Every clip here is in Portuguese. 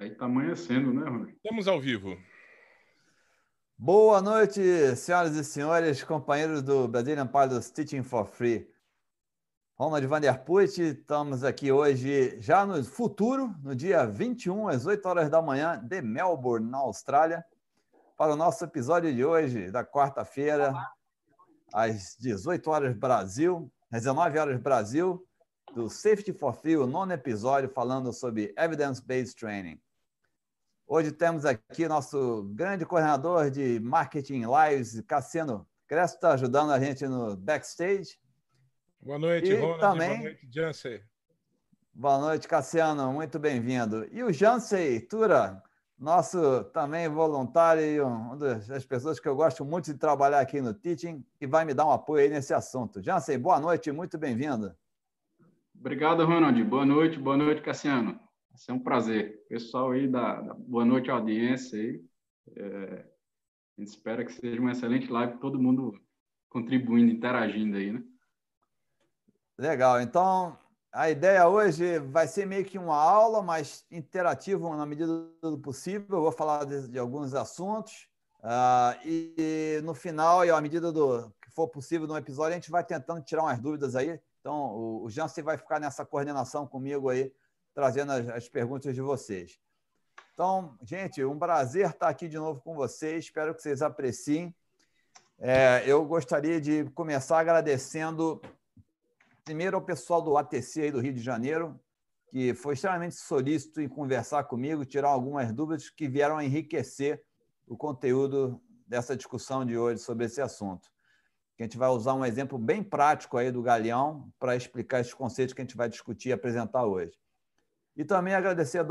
Aí tá amanhecendo, né, Rony? Estamos ao vivo. Boa noite, senhoras e senhores, companheiros do Brazilian Pilots Teaching for Free. Ronald Vanderput, estamos aqui hoje já no futuro, no dia 21, às 8 horas da manhã, de Melbourne, na Austrália, para o nosso episódio de hoje, da quarta-feira, às 18 horas Brasil, às 19 horas Brasil, do Safety for Free, o nono episódio falando sobre Evidence-Based Training. Hoje temos aqui nosso grande coordenador de Marketing Lives, Cassiano Crespo, está ajudando a gente no backstage. Boa noite, E Ronald. também- Boa noite, Jansen. Boa noite, Cassiano, muito bem-vindo. E o Jansei Tura, nosso também voluntário e uma das pessoas que eu gosto muito de trabalhar aqui no Teaching e vai me dar um apoio aí nesse assunto. Jansei, boa noite, muito bem-vindo. Obrigado, Ronald. Boa noite, boa noite, Cassiano. Vai ser um prazer. Pessoal aí, da, da- boa noite, audiência aí. É, a gente espera que seja uma excelente live, todo mundo contribuindo, interagindo aí, né? Legal, então a ideia hoje vai ser meio que uma aula, mas interativa na medida do possível. Eu vou falar de, de alguns assuntos ah, e no final, e à medida do que for possível no episódio, a gente vai tentando tirar umas dúvidas aí. Então, o, o Jansen vai ficar nessa coordenação comigo aí, trazendo as, as perguntas de vocês. Então, gente, um prazer estar aqui de novo com vocês. Espero que vocês apreciem. É, eu gostaria de começar agradecendo primeiro ao pessoal do ATC aí do Rio de Janeiro, que foi extremamente solícito em conversar comigo, tirar algumas dúvidas que vieram enriquecer o conteúdo dessa discussão de hoje sobre esse assunto. A gente vai usar um exemplo bem prático aí do Galeão para explicar esses conceitos que a gente vai discutir e apresentar hoje. E também agradecer a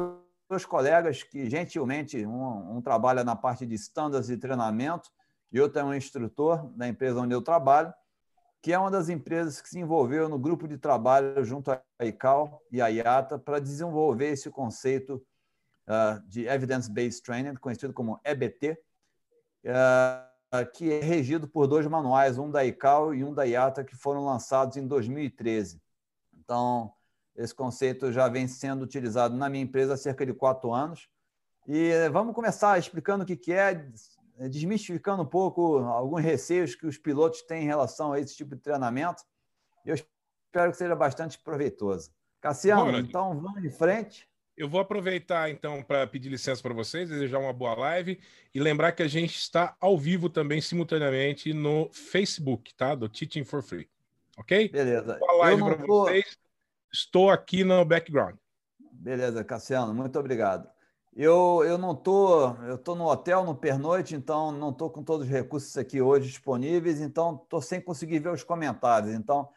dois colegas que, gentilmente, um, um trabalha na parte de standards e treinamento e outro é um instrutor da empresa onde eu trabalho, que é uma das empresas que se envolveu no grupo de trabalho junto à ICAO e à IATA para desenvolver esse conceito uh, de Evidence-Based Training, conhecido como EBT, uh, que é regido por dois manuais, um da ICAO e um da IATA, que foram lançados em 2013. Então, esse conceito já vem sendo utilizado na minha empresa há cerca de quatro anos. E vamos começar explicando o que é, desmistificando um pouco alguns receios que os pilotos têm em relação a esse tipo de treinamento. Eu espero que seja bastante proveitoso. Cassiano, então vamos em frente. Eu vou aproveitar, então, para pedir licença para vocês, desejar uma boa live e lembrar que a gente está ao vivo também, simultaneamente, no Facebook, tá? Do Teaching for Free. Ok? Beleza. Boa live para tô- vocês. Estou aqui no background. Beleza, Cassiano, muito obrigado. Eu, eu não tô, eu tô no hotel no pernoite, então não tô com todos os recursos aqui hoje disponíveis, então tô sem conseguir ver os comentários. Então,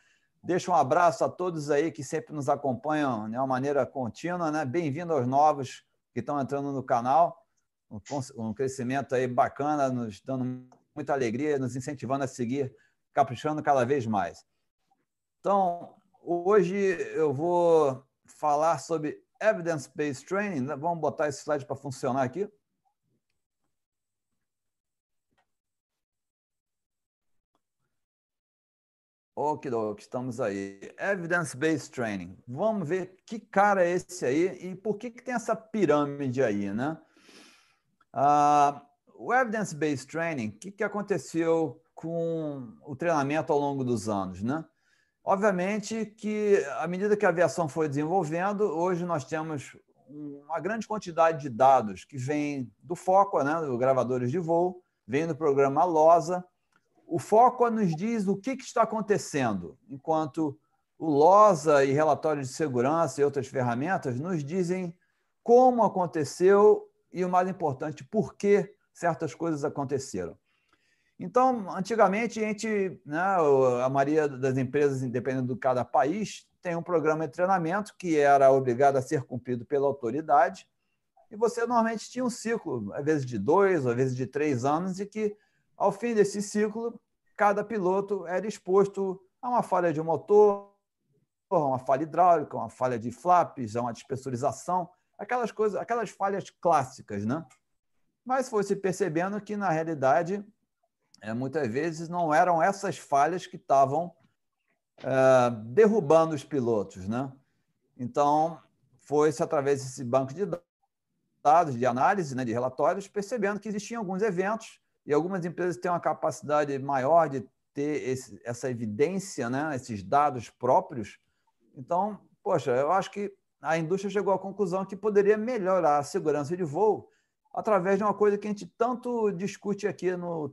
deixa um abraço a todos aí que sempre nos acompanham de uma maneira contínua, né? Bem-vindo aos novos que estão entrando no canal. Um, um crescimento aí bacana, nos dando muita alegria, nos incentivando a seguir caprichando cada vez mais. Então, hoje eu vou falar sobre Evidence-Based Training. né? Vamos botar esse slide para funcionar aqui. Ok, estamos aí. Evidence-Based Training. Vamos ver que cara é esse aí e por que, que tem essa pirâmide aí, né? Ah, o Evidence-Based Training, o que, que aconteceu com o treinamento ao longo dos anos, né? Obviamente que, à medida que a aviação foi desenvolvendo, hoje nós temos uma grande quantidade de dados que vem do FOCA, né, do gravadores de voo, vem do programa LOSA. O FOCA nos diz o que, que está acontecendo, enquanto o LOSA e relatórios de segurança e outras ferramentas nos dizem como aconteceu e, o mais importante, por que certas coisas aconteceram. Então, antigamente, a gente, né, a maioria das empresas, independente de cada país, tem um programa de treinamento que era obrigado a ser cumprido pela autoridade, e você normalmente tinha um ciclo, às vezes de dois, às vezes de três anos, e que, ao fim desse ciclo, cada piloto era exposto a uma falha de motor, a uma falha hidráulica, uma falha de flaps, a uma despressurização, aquelas coisas, aquelas falhas clássicas, né? Mas foi se percebendo que, na realidade, é, muitas vezes não eram essas falhas que estavam é, derrubando os pilotos, né? Então, foi-se através desse banco de dados de análise, né, de relatórios, percebendo que existiam alguns eventos e algumas empresas têm uma capacidade maior de ter esse, essa evidência, né, esses dados próprios. Então, poxa, eu acho que a indústria chegou à conclusão que poderia melhorar a segurança de voo através de uma coisa que a gente tanto discute aqui no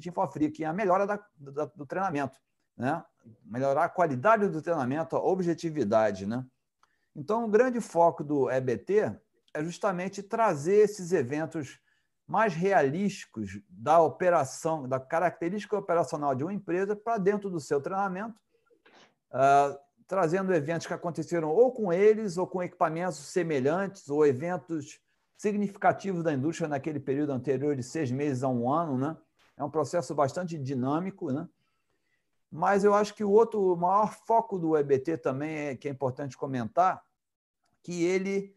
Team for Free, que é a melhora da, da, do treinamento. Né? Melhorar a qualidade do treinamento, a objetividade. Né? Então, o grande foco do EBT é justamente trazer esses eventos mais realísticos da operação, da característica operacional de uma empresa para dentro do seu treinamento, uh, trazendo eventos que aconteceram ou com eles, ou com equipamentos semelhantes, ou eventos significativos da indústria naquele período anterior de seis meses a um ano. Né? É um processo bastante dinâmico. Né? Mas eu acho que o outro o maior foco do EBT também, é, que é importante comentar, que ele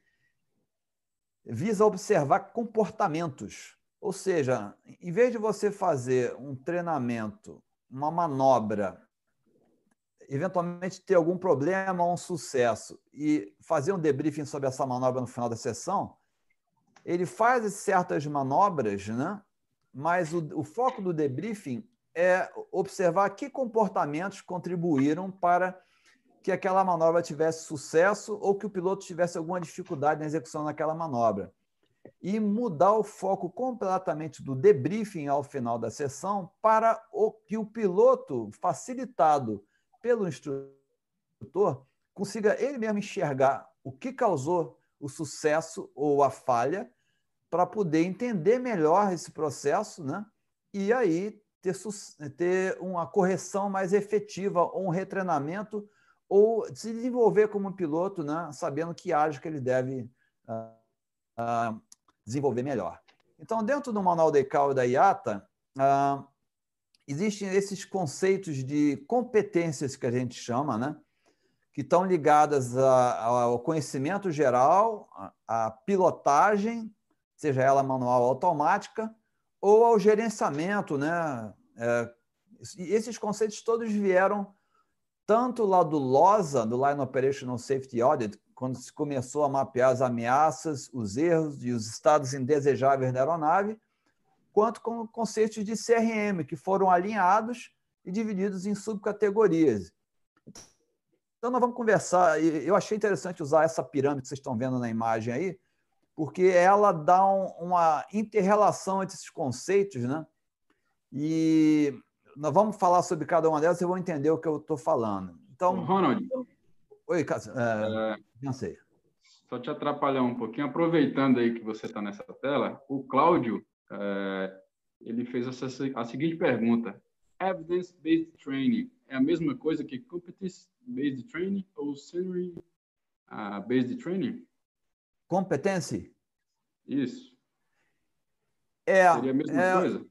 visa observar comportamentos. Ou seja, em vez de você fazer um treinamento, uma manobra, eventualmente ter algum problema ou um sucesso e fazer um debriefing sobre essa manobra no final da sessão, ele faz certas manobras, né? Mas o, o foco do debriefing é observar que comportamentos contribuíram para que aquela manobra tivesse sucesso ou que o piloto tivesse alguma dificuldade na execução daquela manobra. E mudar o foco completamente do debriefing ao final da sessão para o que o piloto, facilitado pelo instrutor, consiga ele mesmo enxergar o que causou o sucesso ou a falha para poder entender melhor esse processo, né? E aí ter, ter uma correção mais efetiva ou um retreinamento ou se desenvolver como piloto, né, sabendo que áreas que ele deve uh, uh, desenvolver melhor. Então, dentro do manual da ICAO e da IATA, uh, existem esses conceitos de competências que a gente chama, né, que estão ligadas ao conhecimento geral, à pilotagem, seja ela manual ou automática, ou ao gerenciamento. Né? É, esses conceitos todos vieram tanto lá do LOSA, do Line Operational Safety Audit, quando se começou a mapear as ameaças, os erros e os estados indesejáveis da aeronave, quanto com conceitos de CRM, que foram alinhados e divididos em subcategorias. Então, nós vamos conversar. Eu achei interessante usar essa pirâmide que vocês estão vendo na imagem aí, porque ela dá uma interrelação entre esses conceitos, né? E nós vamos falar sobre cada uma delas, vocês vão entender o que eu estou falando. Então, Ronald. Oi, Cássio. É, não sei. Só te atrapalhar um pouquinho, aproveitando aí que você está nessa tela, o Cláudio é, ele fez essa, a seguinte pergunta: Evidence-based training é a mesma coisa que competence-based training ou scenery-based uh, training? Competência? Isso. É, Seria a mesma é, coisa?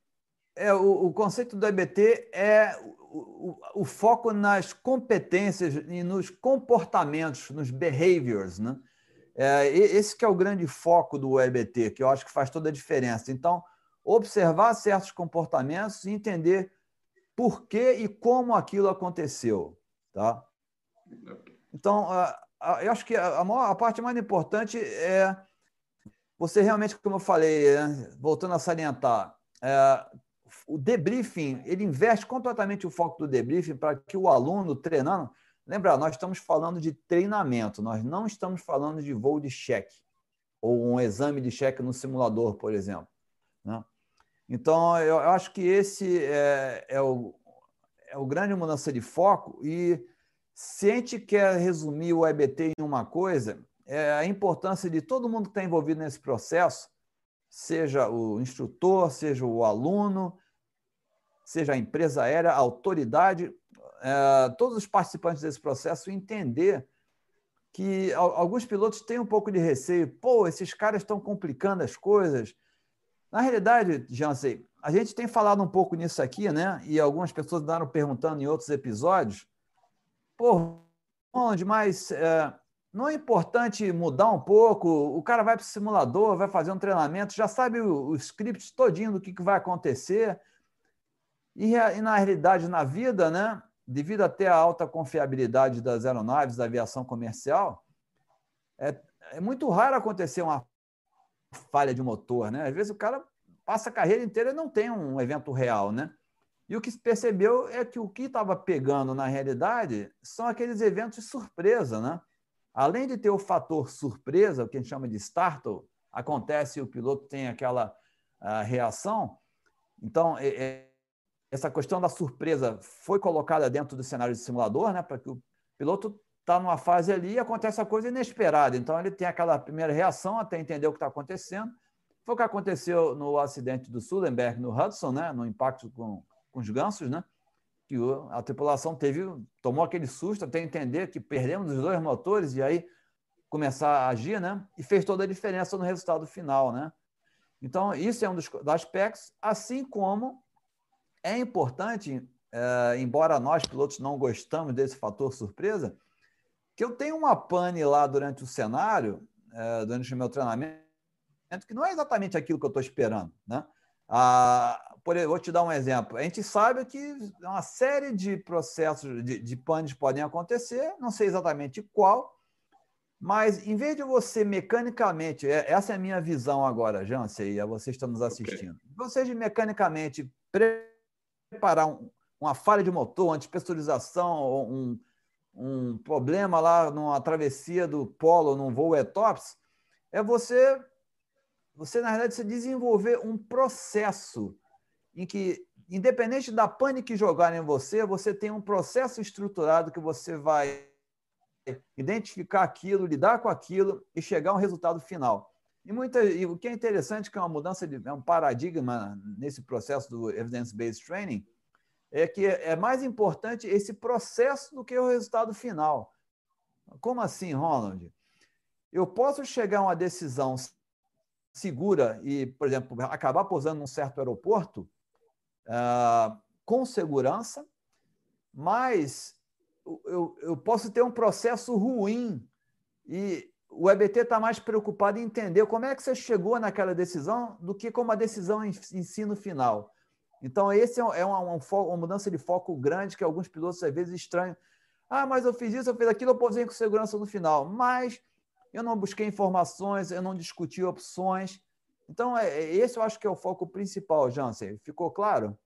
É, o, o conceito do EBT é o, o, o, foco nas competências e nos comportamentos, nos behaviors. Né? É, esse que é o grande foco do EBT, que eu acho que faz toda a diferença. Então, observar certos comportamentos e entender por que e como aquilo aconteceu. Tá? Então, eu acho que a, maior, a parte mais importante é você realmente, como eu falei, né? voltando a salientar, é, o debriefing, ele investe completamente o foco do debriefing para que o aluno treinando. Lembra, nós estamos falando de treinamento, nós não estamos falando de voo de cheque ou um exame de cheque no simulador, por exemplo. Né? Então, eu acho que esse é, é, o, é o grande mudança de foco. E se a gente quer resumir o EBT em uma coisa, é a importância de todo mundo que está envolvido nesse processo, seja o instrutor, seja o aluno, seja a empresa aérea, a autoridade, é, todos os participantes desse processo entender que alguns pilotos têm um pouco de receio. Pô, esses caras estão complicando as coisas. Na realidade, Jansen, a gente tem falado um pouco nisso aqui, né? E algumas pessoas andaram perguntando em outros episódios. Pô, onde mais? É, não é importante mudar um pouco? O cara vai para o simulador, vai fazer um treinamento, já sabe o, o script todinho do que, que vai acontecer. E, e, na realidade, na vida, né, devido até à alta confiabilidade das aeronaves, da aviação comercial, é, é muito raro acontecer uma falha de motor, né? Às vezes o cara passa a carreira inteira e não tem um evento real, né? E o que se percebeu é que o que estava pegando na realidade são aqueles eventos de surpresa, né? Além de ter o fator surpresa, o que a gente chama de startle, acontece e o piloto tem aquela reação. Então, é, é, essa questão da surpresa foi colocada dentro do cenário de simulador, né? Para que o piloto está numa fase ali e acontece a coisa inesperada. Então, ele tem aquela primeira reação até entender o que está acontecendo. Foi o que aconteceu no acidente do Sullenberg no Hudson, né? no impacto com, com os gansos, né? que a tripulação teve, tomou aquele susto até entender que perdemos os dois motores e aí começar a agir, né? E fez toda a diferença no resultado final, né? Então, isso é um dos aspectos, assim como é importante, é, embora nós pilotos não gostamos desse fator surpresa, que eu tenho uma pane lá durante o cenário, é, durante o meu treinamento, que não é exatamente aquilo que eu estou esperando. Né? Por, vou te dar um exemplo. A gente sabe que uma série de processos de, de panes podem acontecer, não sei exatamente qual, mas em vez de você mecanicamente, é, essa é a minha visão agora, Jansen, e a vocês estão nos assistindo, okay. você de mecanicamente preparar um, uma falha de motor, uma despressurização, um, um problema lá numa travessia do polo, num voo etops, é você, você na realidade, você desenvolver um processo em que, independente da pane que jogarem em você, você tem um processo estruturado que você vai identificar aquilo, lidar com aquilo e chegar a um resultado final. E, muita, e o que é interessante, que é uma mudança de é um paradigma nesse processo do evidence-based training, é que é mais importante esse processo do que o resultado final. Como assim, Ronald? Eu posso chegar a uma decisão segura e, por exemplo, acabar pousando num certo aeroporto uh, com segurança, mas eu, eu posso ter um processo ruim e o EBT está mais preocupado em entender como é que você chegou naquela decisão do que como a decisão em ensino final. Então, esse é, é uma, uma, mudança de foco grande que alguns pilotos às vezes estranham. Ah, mas eu fiz isso, eu fiz aquilo, eu posei com segurança no final. Mas eu não busquei informações, eu não discuti opções. Então, é, é, esse eu acho que é o foco principal, Jansen. Ficou claro?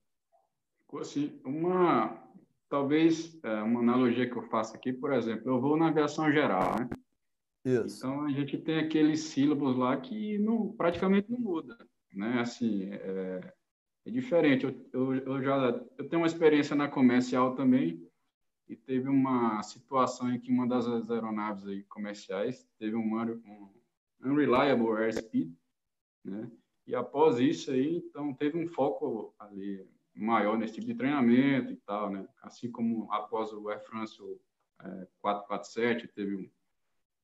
Ficou assim. Uma, talvez, é, uma analogia que eu faço aqui, por exemplo, eu vou na aviação geral, né? Isso. Então, a gente tem aqueles sílabos lá que não, praticamente não muda, né? Assim, é, é diferente. Eu, eu, eu, já eu tenho uma experiência na comercial também e teve uma situação em que uma das aeronaves aí comerciais teve um, um unreliable airspeed, né? E após isso aí, então teve um foco ali maior nesse tipo de treinamento e tal, né? Assim como após o Air France o, é, 447 teve um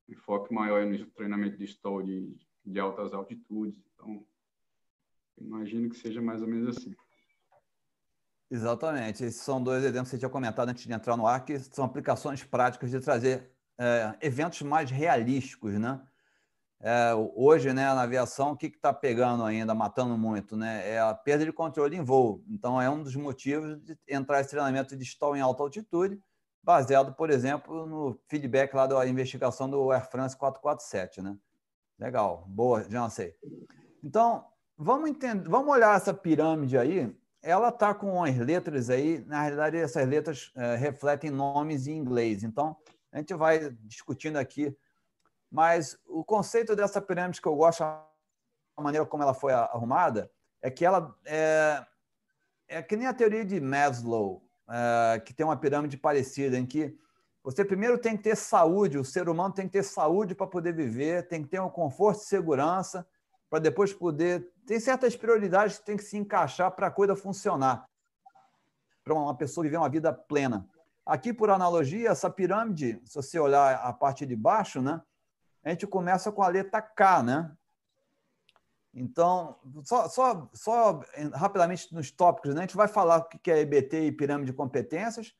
enfoque maior no treinamento de stall de, de altas altitudes. Então, Imagino que seja mais ou menos assim. Exatamente. Esses são dois exemplos que você tinha comentado antes de entrar no ar, que são aplicações práticas de trazer é, eventos mais realísticos, né? É, hoje, né, na aviação, o que está pegando ainda, matando muito, né? É a perda de controle em voo. Então, é um dos motivos de entrar esse treinamento de stall em alta altitude, baseado, por exemplo, no feedback lá da investigação do Air France 447, né? Legal, boa, já sei. Então, Vamos entender, vamos olhar essa pirâmide aí. Ela está com as letras aí. Na realidade, essas letras é, refletem nomes em inglês. Então, a gente vai discutindo aqui. Mas o conceito dessa pirâmide que eu gosto, a maneira como ela foi arrumada, é que ela é, é que nem a teoria de Maslow, é, que tem uma pirâmide parecida, em que você primeiro tem que ter saúde, o ser humano tem que ter saúde para poder viver, tem que ter um conforto e segurança para depois poder. Tem certas prioridades que tem que se encaixar para a coisa funcionar, para uma pessoa viver uma vida plena. Aqui, por analogia, essa pirâmide, se você olhar a parte de baixo, né, a gente começa com a letra K, né? Então, só, só, só rapidamente nos tópicos, né? a gente vai falar o que é EBT e pirâmide de competências.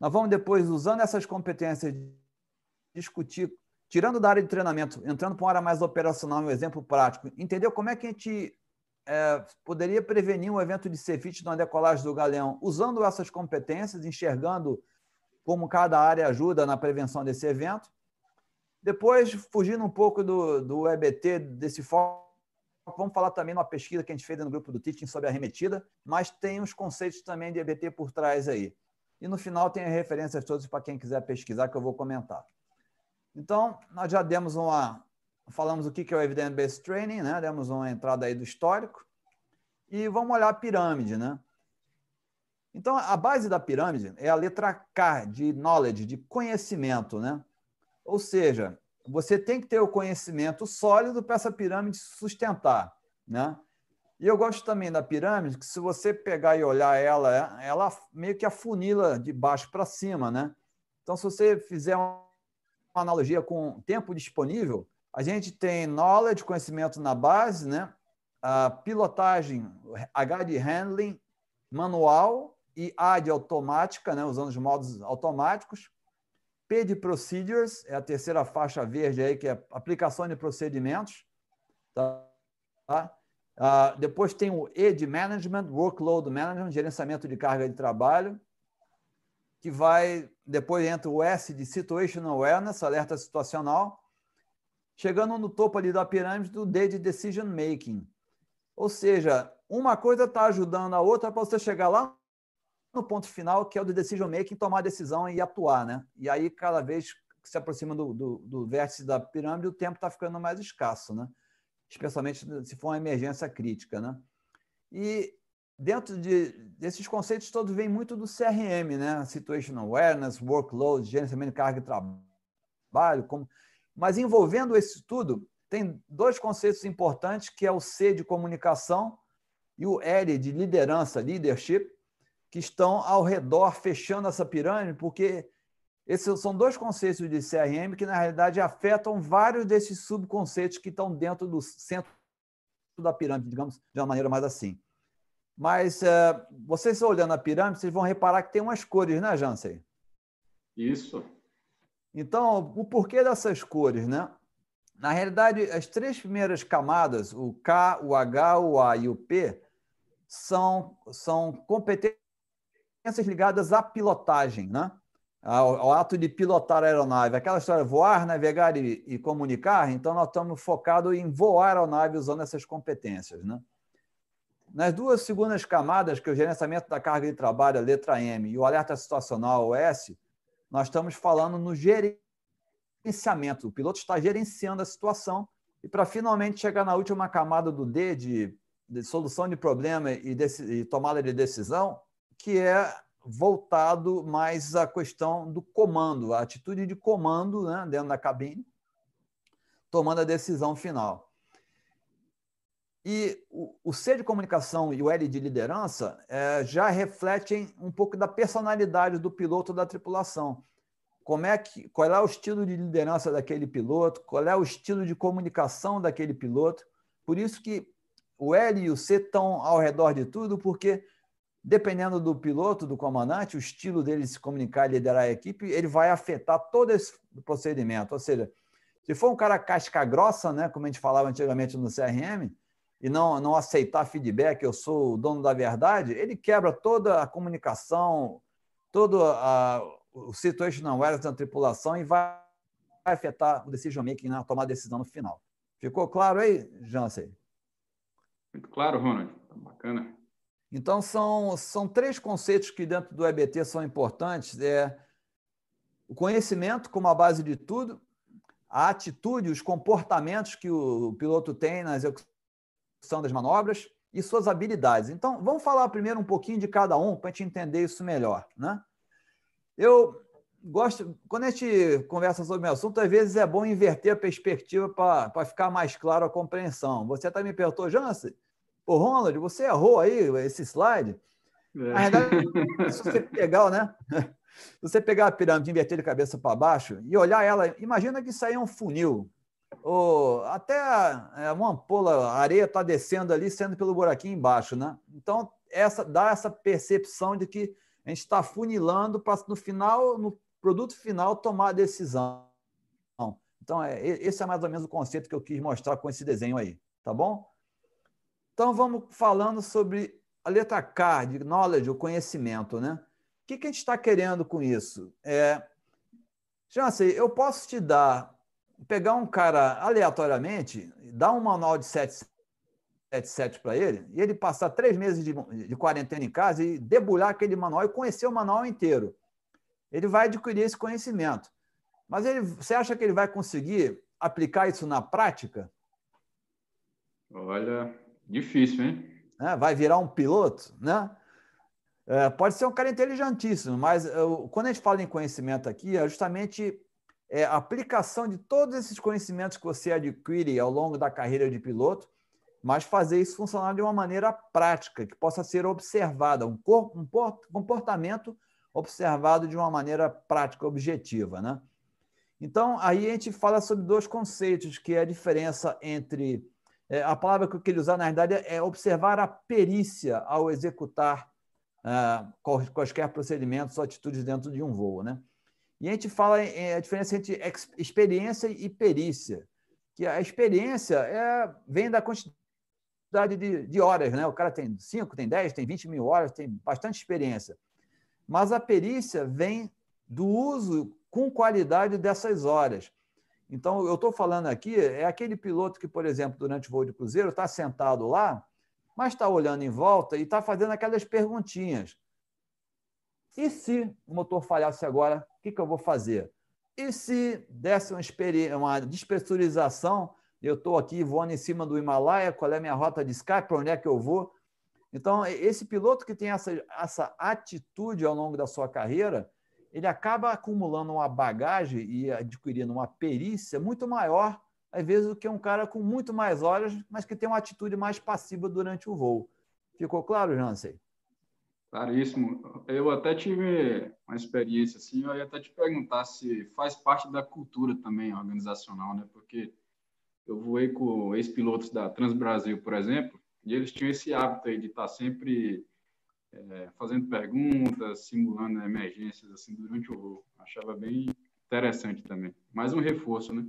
Nós vamos depois, usando essas competências, discutir tirando da área de treinamento, entrando para uma área mais operacional, um exemplo prático, entendeu como é que a gente é, poderia prevenir um evento de cefite na decolagem do galeão, usando essas competências, enxergando como cada área ajuda na prevenção desse evento. Depois, fugindo um pouco do, do EBT, desse foco vamos falar também numa pesquisa que a gente fez no grupo do Teaching sobre a remetida, mas tem os conceitos também de EBT por trás aí. E no final tem as referências todas para quem quiser pesquisar, que eu vou comentar. Então, nós já demos uma. Falamos o que é o Evidence Based Training, né? demos uma entrada aí do histórico. E vamos olhar a pirâmide. Né? Então, a base da pirâmide é a letra K, de knowledge, de conhecimento. Né? Ou seja, você tem que ter o conhecimento sólido para essa pirâmide sustentar. Né? E eu gosto também da pirâmide, que se você pegar e olhar ela, ela meio que afunila de baixo para cima. Né? Então, se você fizer uma analogia com tempo disponível, a gente tem knowledge, conhecimento na base, né? a pilotagem, H de handling, manual, e A de automática, né, usando os modos automáticos. P de procedures, é a terceira faixa verde aí, que é aplicação de procedimentos. Tá? tá? Uh, depois tem o E de management, workload management, gerenciamento de carga de trabalho, que vai, depois entra o S de situational awareness, alerta situacional, chegando no topo ali da pirâmide do D de decision making. Ou seja, uma coisa está ajudando a outra para você chegar lá no ponto final, que é o de decision making, tomar a decisão e atuar, né? E aí, cada vez que se aproxima do, do, do vértice da pirâmide, o tempo está ficando mais escasso, né? Especialmente se for uma emergência crítica, né? E dentro de, desses conceitos todos vem muito do CRM, né? Situational Awareness, Workload, gerenciamento de carga de trabalho, como... mas envolvendo isso tudo, tem dois conceitos importantes, que é o C de comunicação e o L de liderança, leadership, que estão ao redor fechando essa pirâmide, porque esses são dois conceitos de CRM que, na realidade, afetam vários desses subconceitos que estão dentro do centro da pirâmide, digamos, de uma maneira mais assim. Mas uh, vocês olhando a pirâmide, vocês vão reparar que tem umas cores, né, Jansen? Isso. Então, o porquê dessas cores, né? Na realidade, as três primeiras camadas, o K, o H, o A e o P, são, são competências competências ligadas à pilotagem, né? Ao, ao, ato de pilotar a aeronave. Aquela história, voar, navegar e, e, comunicar, então nós estamos focados em voar a aeronave usando essas competências. Né? Nas duas segundas camadas, que é o gerenciamento da carga de trabalho, a letra M, e o alerta situacional, o S, nós estamos falando no gerenciamento. O piloto está gerenciando a situação e para finalmente chegar na última camada do D, de, de solução de problema e, e tomada de decisão, que é voltado mais à questão do comando, a atitude de comando né, dentro da cabine, tomando a decisão final. E o, C de comunicação e o L de liderança é, já refletem um pouco da personalidade do piloto da tripulação. Como é que, qual é o estilo de liderança daquele piloto, qual é o estilo de comunicação daquele piloto. Por isso que o L e o C estão ao redor de tudo, porque dependendo do piloto, do comandante, o estilo dele se comunicar e liderar a equipe, ele vai afetar todo esse procedimento. Ou seja, se for um cara casca grossa, né, como a gente falava antigamente no CRM, e não, não aceitar feedback, eu sou o dono da verdade, ele quebra toda a comunicação, todo a, o situational awareness da tripulação e vai afetar o decision making na tomar decisão no final. Ficou claro aí, Jansen? Muito claro, Ronald. Bacana. Então, são, são três conceitos que dentro do EBT são importantes. É o conhecimento como a base de tudo, a atitude, os comportamentos que o piloto tem na execução das manobras e suas habilidades. Então, vamos falar primeiro um pouquinho de cada um para a gente entender isso melhor. Né? Eu gosto, quando a gente conversa sobre o assunto, às vezes é bom inverter a perspectiva para ficar mais claro a compreensão. Você até me perguntou, Jansen, Ô, Ronald, você errou aí esse slide. É. Na verdade, se você pegar, né? Se você pegar a pirâmide, inverter de cabeça para baixo e olhar ela, imagina que isso aí é um funil. Ou até é, uma ampola, a areia está descendo ali, sendo pelo buraquinho embaixo, né? Então, essa dá essa percepção de que a gente está funilando para no final, no produto final, tomar a decisão. Então, é, esse é mais ou menos o conceito que eu quis mostrar com esse desenho aí, tá bom? Então, vamos falando sobre a letra K, de knowledge, o conhecimento. Né? O que, que a gente está querendo com isso? É, Jansen, eu posso te dar, pegar um cara aleatoriamente, dar um manual de sete 777 para ele, e ele passar três meses de, de quarentena em casa e debulhar aquele manual e conhecer o manual inteiro. Ele vai adquirir esse conhecimento. Mas ele, você acha que ele vai conseguir aplicar isso na prática? Olha, difícil, hein? É, vai virar um piloto, né? É, pode ser um cara inteligentíssimo, mas eu, quando a gente fala em conhecimento aqui, é justamente é, a aplicação de todos esses conhecimentos que você adquire ao longo da carreira de piloto, mas fazer isso funcionar de uma maneira prática, que possa ser observada, um, um comportamento observado de uma maneira prática, objetiva. Né? Então, aí a gente fala sobre dois conceitos, que é a diferença entre. É, a palavra que eu queria usar, na verdade, é observar a perícia ao executar uh, quaisquer procedimentos ou atitudes dentro de um voo. Né? E a gente fala a diferença entre experiência e perícia, que a experiência é, vem da quantidade de, de horas, né? O cara tem 5, tem 10, tem 20 mil horas, tem bastante experiência. Mas a perícia vem do uso com qualidade dessas horas. Então, eu estou falando aqui, é aquele piloto que, por exemplo, durante o voo de cruzeiro, está sentado lá, mas está olhando em volta e está fazendo aquelas perguntinhas. E se o motor falhasse agora, o que, que eu vou fazer? E se desse uma, uma despressurização, eu estou aqui voando em cima do Himalaia, qual é a minha rota de escape, para onde é que eu vou? Então, esse piloto que tem essa, essa atitude ao longo da sua carreira, ele acaba acumulando uma bagagem e adquirindo uma perícia muito maior, às vezes, do que um cara com muito mais horas, mas que tem uma atitude mais passiva durante o voo. Ficou claro, Jansen? Claríssimo. Eu até tive uma experiência assim, eu ia até te perguntar se faz parte da cultura também organizacional, né? Porque eu voei com ex-pilotos da Transbrasil, por exemplo, e eles tinham esse hábito aí de estar sempre é, fazendo perguntas, simulando emergências assim durante o voo. Achava bem interessante também. Mais um reforço, né?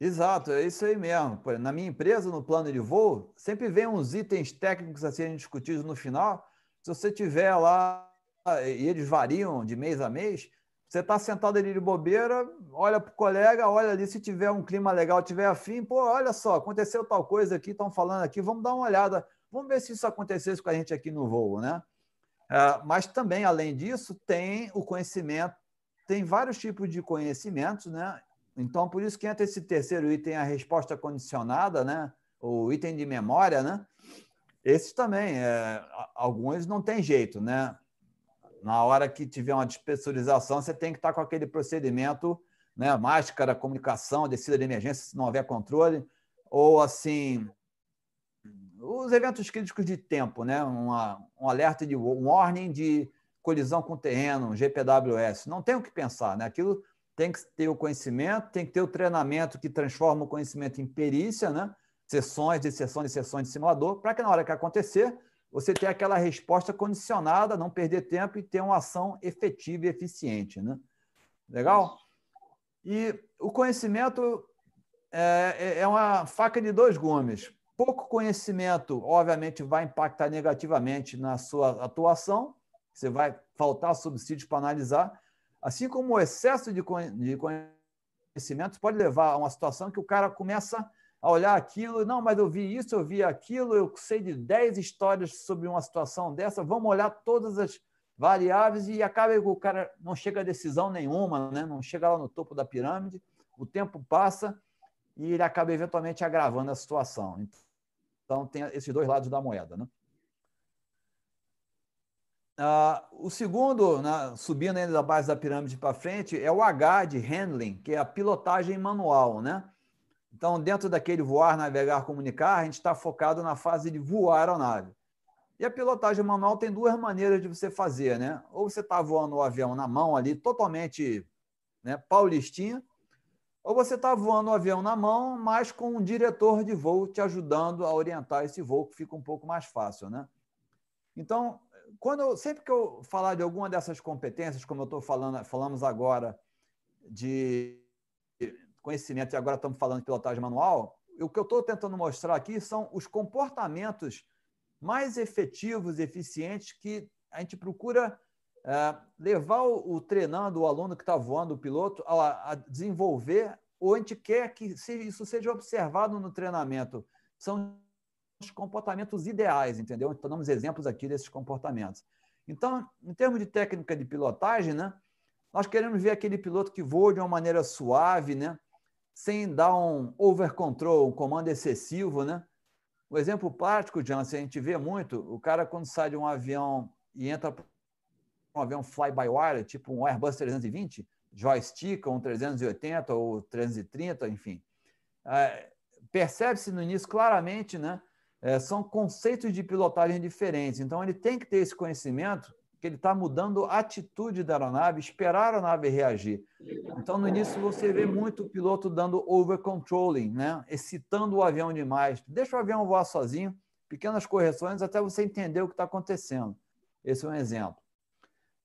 Exato, é isso aí mesmo. Na minha empresa, no plano de voo, sempre vem uns itens técnicos a serem discutidos no final se você tiver lá, e eles variam de mês a mês, você está sentado ali de bobeira, olha para o colega, olha ali, se tiver um clima legal, tiver afim, pô, olha só, aconteceu tal coisa aqui, estão falando aqui, vamos dar uma olhada, vamos ver se isso acontecesse com a gente aqui no voo, né? É, mas também, além disso, tem o conhecimento, tem vários tipos de conhecimentos, né? Então, por isso que entra esse terceiro item, a resposta condicionada, né? O item de memória, né? Esses também, é, alguns não tem jeito, né? Na hora que tiver uma despressurização, você tem que estar com aquele procedimento, né? Máscara, comunicação, descida de emergência, se não houver controle, ou assim, os eventos críticos de tempo, né? Uma, um alerta de um warning de colisão com o terreno, um GPWS. Não tem o que pensar, né? Aquilo tem que ter o conhecimento, tem que ter o treinamento que transforma o conhecimento em perícia, né? sessões de sessões de sessões de simulador, para que na hora que acontecer, você tenha aquela resposta condicionada, não perder tempo e ter uma ação efetiva e eficiente. Né? Legal? E o conhecimento é, é, é uma faca de dois gumes. Pouco conhecimento, obviamente, vai impactar negativamente na sua atuação, você vai faltar subsídios para analisar, assim como o excesso de conhecimento pode levar a uma situação que o cara começa a olhar aquilo, não, mas eu vi isso, eu vi aquilo, eu sei de 10 histórias sobre uma situação dessa, vamos olhar todas as variáveis e acaba que o cara não chega a decisão nenhuma, né? não chega lá no topo da pirâmide, o tempo passa e ele acaba eventualmente agravando a situação. Então, tem esses dois lados da moeda. Né? Uh, o segundo, né, subindo ainda da base da pirâmide para frente, é o H de handling, que é a pilotagem manual. Né? Então, dentro daquele voar, navegar, comunicar, a gente está focado na fase de voar a aeronave. E a pilotagem manual tem duas maneiras de você fazer, né? Ou você está voando o avião na mão ali, totalmente né, paulistinha, ou você está voando o avião na mão, mas com um diretor de voo te ajudando a orientar esse voo, que fica um pouco mais fácil, né? Então, quando eu, sempre que eu falar de alguma dessas competências, como eu estou falando, falamos agora de conhecimento, e agora estamos falando de pilotagem manual, o que eu estou tentando mostrar aqui são os comportamentos mais efetivos eficientes que a gente procura é, levar o, o, treinando, o aluno que está voando, o piloto, a, a, desenvolver, ou a gente quer que isso seja observado no treinamento. São os comportamentos ideais, entendeu? Então, damos exemplos aqui desses comportamentos. Então, em termos de técnica de pilotagem, né, nós queremos ver aquele piloto que voa de uma maneira suave, né, sem dar um over control, um comando excessivo. Né? O exemplo prático, Jansen, a gente vê muito, o cara quando sai de um avião e entra um avião fly-by-wire, tipo um Airbus 320, joystick, um 380 ou 330, enfim. É, Percebe-se no início claramente né, é, são conceitos de pilotagem diferentes. Então, ele tem que ter esse conhecimento que ele está mudando a atitude da aeronave, esperar a aeronave reagir. Então, no início, você vê muito o piloto dando over-controlling, né? excitando o avião demais. Deixa o avião voar sozinho, pequenas correções até você entender o que está acontecendo. Esse é um exemplo.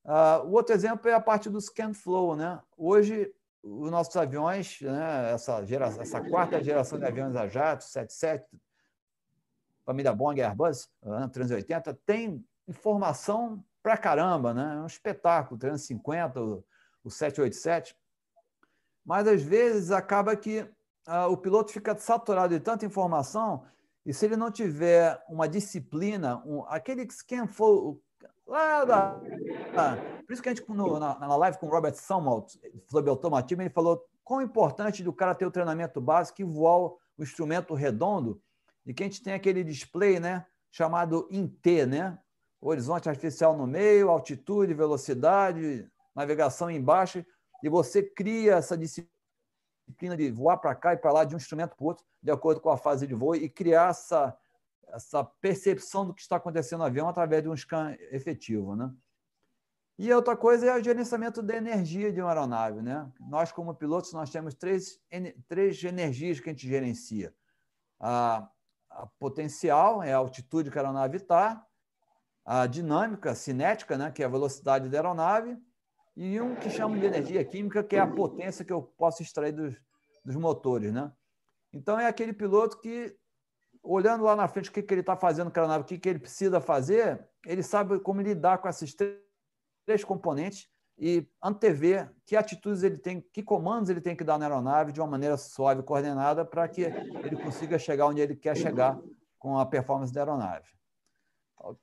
Uh, o outro exemplo é a parte do scan flow. Né? Hoje, os nossos aviões, né, essa, geração, essa quarta geração de aviões a jato, 77, família Boeing Airbus, 380, tem informação pra caramba, né? É um espetáculo, 350, o, o 787. Mas às vezes acaba que ah, o piloto fica saturado de tanta informação e se ele não tiver uma disciplina, um, aquele quem for lá da, ah, por isso que a gente no, na, na live com o Robert Sumalt, sobre automatismo, ele falou quão importante do cara ter o treinamento básico e voar o instrumento redondo e que a gente tem aquele display, né, chamado INT, né? Horizonte artificial no meio, altitude, velocidade, navegação embaixo, e você cria essa disciplina de voar para cá e para lá de um instrumento para o outro, de acordo com a fase de voo, e criar essa, essa percepção do que está acontecendo no avião através de um scan efetivo, né? E outra coisa é o gerenciamento da energia de uma aeronave, né? Nós, como pilotos, nós temos três, três energias que a gente gerencia. A a potencial é a altitude que a aeronave está, a dinâmica, a cinética, né, que é a velocidade da aeronave, e um que chama de energia química, que é a potência que eu posso extrair dos, dos motores. Né? Então, é aquele piloto que, olhando lá na frente o que, que ele está fazendo com a aeronave, o que, que ele precisa fazer, ele sabe como lidar com esses três, componentes e antever que atitudes ele tem, que comandos ele tem que dar na aeronave de uma maneira suave e coordenada para que ele consiga chegar onde ele quer chegar com a performance da aeronave.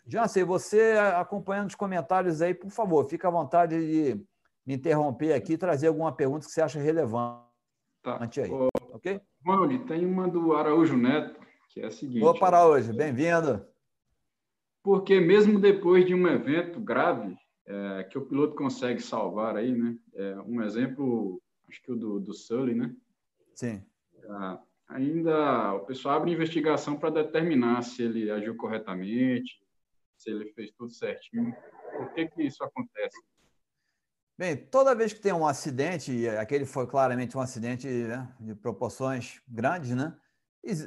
Jansen, você acompanhando os comentários aí, por favor, fica à vontade de me interromper aqui e trazer alguma pergunta que você acha relevante tá. aí. Ô, ok? Mauri, tem uma do Araújo Neto, que é a seguinte. Vou parar hoje, bem-vindo. Porque mesmo depois de um evento grave, é, que o piloto consegue salvar aí, né? É, um exemplo, acho que o do, do Sully, né? Sim. É, ainda o pessoal abre investigação para determinar se ele agiu corretamente, se ele fez tudo certinho. Por que que isso acontece? Bem, toda vez que tem um acidente, e aquele foi claramente um acidente né, de proporções grandes, né?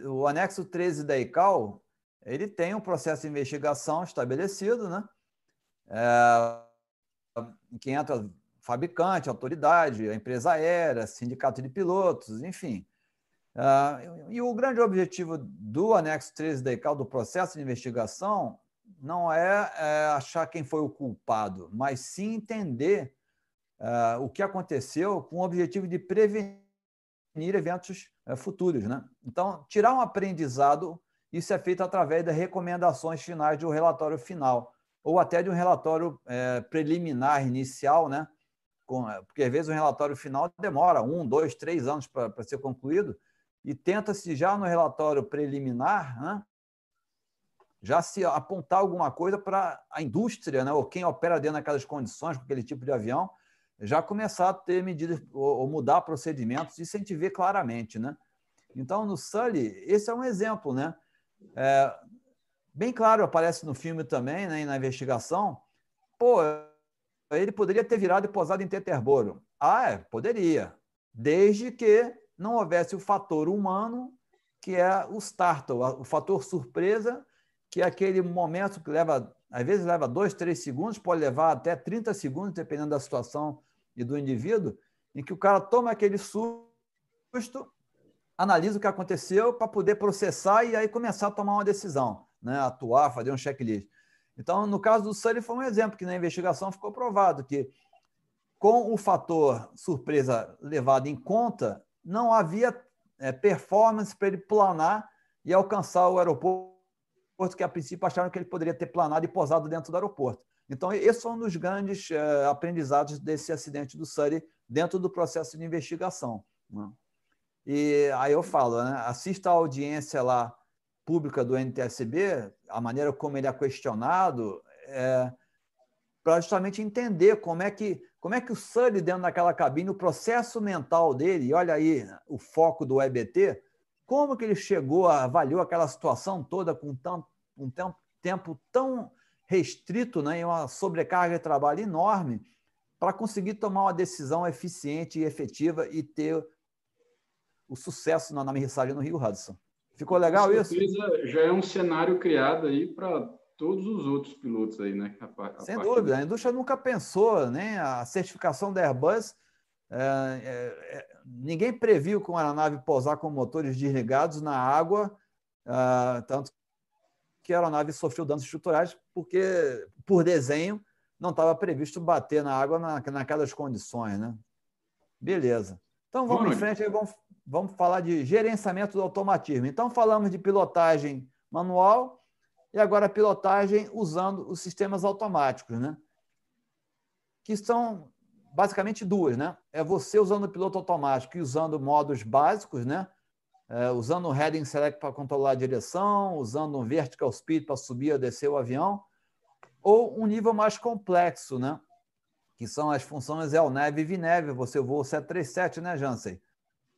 O anexo 13 da ICAO, ele tem um processo de investigação estabelecido, né? É, que entra fabricante, autoridade, a empresa aérea, sindicato de pilotos, enfim. Uh, e o grande objetivo do anexo 13 da ICAO, do processo de investigação, não é, é achar quem foi o culpado, mas sim entender uh, o que aconteceu com o objetivo de prevenir eventos uh, futuros. Né? Então, tirar um aprendizado, isso é feito através das recomendações finais do relatório final ou até de um relatório é, preliminar inicial, né? Com, é, porque às vezes o relatório final demora um, dois, três anos para ser concluído, e tenta-se já no relatório preliminar né, já se apontar alguma coisa para a indústria, né, ou quem opera dentro daquelas condições, com aquele tipo de avião, já começar a ter medidas ou, mudar procedimentos, isso a gente vê claramente. Né? Então, no Sully, esse é um exemplo. Né? É, bem claro, aparece no filme também, né, na investigação, pô, ele poderia ter virado e posado em Teterboro. Ah, é, poderia, desde que não houvesse o fator humano, que é o startle, o fator surpresa, que é aquele momento que leva, às vezes leva dois, três segundos, pode levar até 30 segundos, dependendo da situação e do indivíduo, em que o cara toma aquele susto, analisa o que aconteceu para poder processar e aí começar a tomar uma decisão né, atuar, fazer um checklist. Então, no caso do Sully, foi um exemplo que na investigação ficou provado que, com o fator surpresa levado em conta, não havia é, performance para ele planar e alcançar o aeroporto que a princípio acharam que ele poderia ter planado e posado dentro do aeroporto. Então, esse foi um dos grandes uh, aprendizados desse acidente do Surrey dentro do processo de investigação. Né? E aí eu falo, né? assista a audiência lá pública do NTSB, a maneira como ele é questionado, é, para justamente entender como é que como é que o Sully dentro daquela cabine, o processo mental dele, e olha aí o foco do EBT, como que ele chegou, avaliou aquela situação toda com tão, um tempo, tempo tão restrito né, e uma sobrecarga de trabalho enorme para conseguir tomar uma decisão eficiente e efetiva e ter o sucesso na, na no Rio Hudson. Ficou legal Com isso? Já é um cenário criado aí para todos os outros pilotos aí, né? A, a Sem dúvida, a indústria nunca pensou, né? A certificação da Airbus, é, é, ninguém previu com a aeronave pousar com motores desligados na água, é, tanto que a aeronave sofreu danos estruturais, porque, por desenho, não estava previsto bater na água na, naquelas condições, né? Beleza. Então vamos Bom, em frente, vamos, vamos falar de gerenciamento do automatismo. Então falamos de pilotagem manual, e agora pilotagem usando os sistemas automáticos, né? que são basicamente duas. Né? É você usando o piloto automático e usando modos básicos, né? É, usando o heading select para controlar a direção, usando um vertical speed para subir ou descer o avião, ou um nível mais complexo, né? que são as funções ELNEV e VNEV. Você voa o 737, né, Jansen?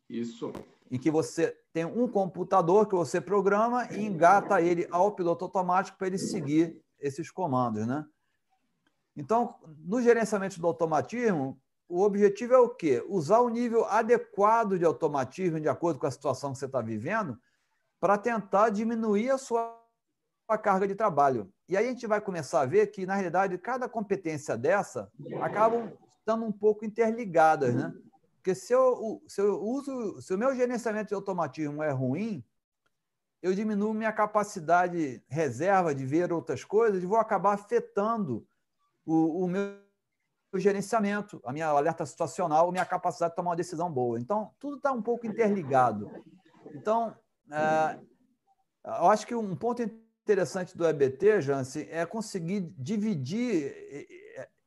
Isso em que você tem um computador que você programa e engata ele ao piloto automático para ele seguir esses comandos, né? Então, no gerenciamento do automatismo, o objetivo é o quê? Usar o nível adequado de automatismo de acordo com a situação que você está vivendo para tentar diminuir a sua carga de trabalho. E aí a gente vai começar a ver que, na realidade, cada competência dessa acabam estando um pouco interligadas, né? Porque se eu, se eu uso, se o meu gerenciamento de automatismo é ruim, eu diminuo minha capacidade reserva de ver outras coisas e vou acabar afetando o, o meu gerenciamento, a minha alerta situacional, a minha capacidade de tomar uma decisão boa. Então, tudo está um pouco interligado. Então, é, eu acho que um ponto interessante do EBT, Jansen, é conseguir dividir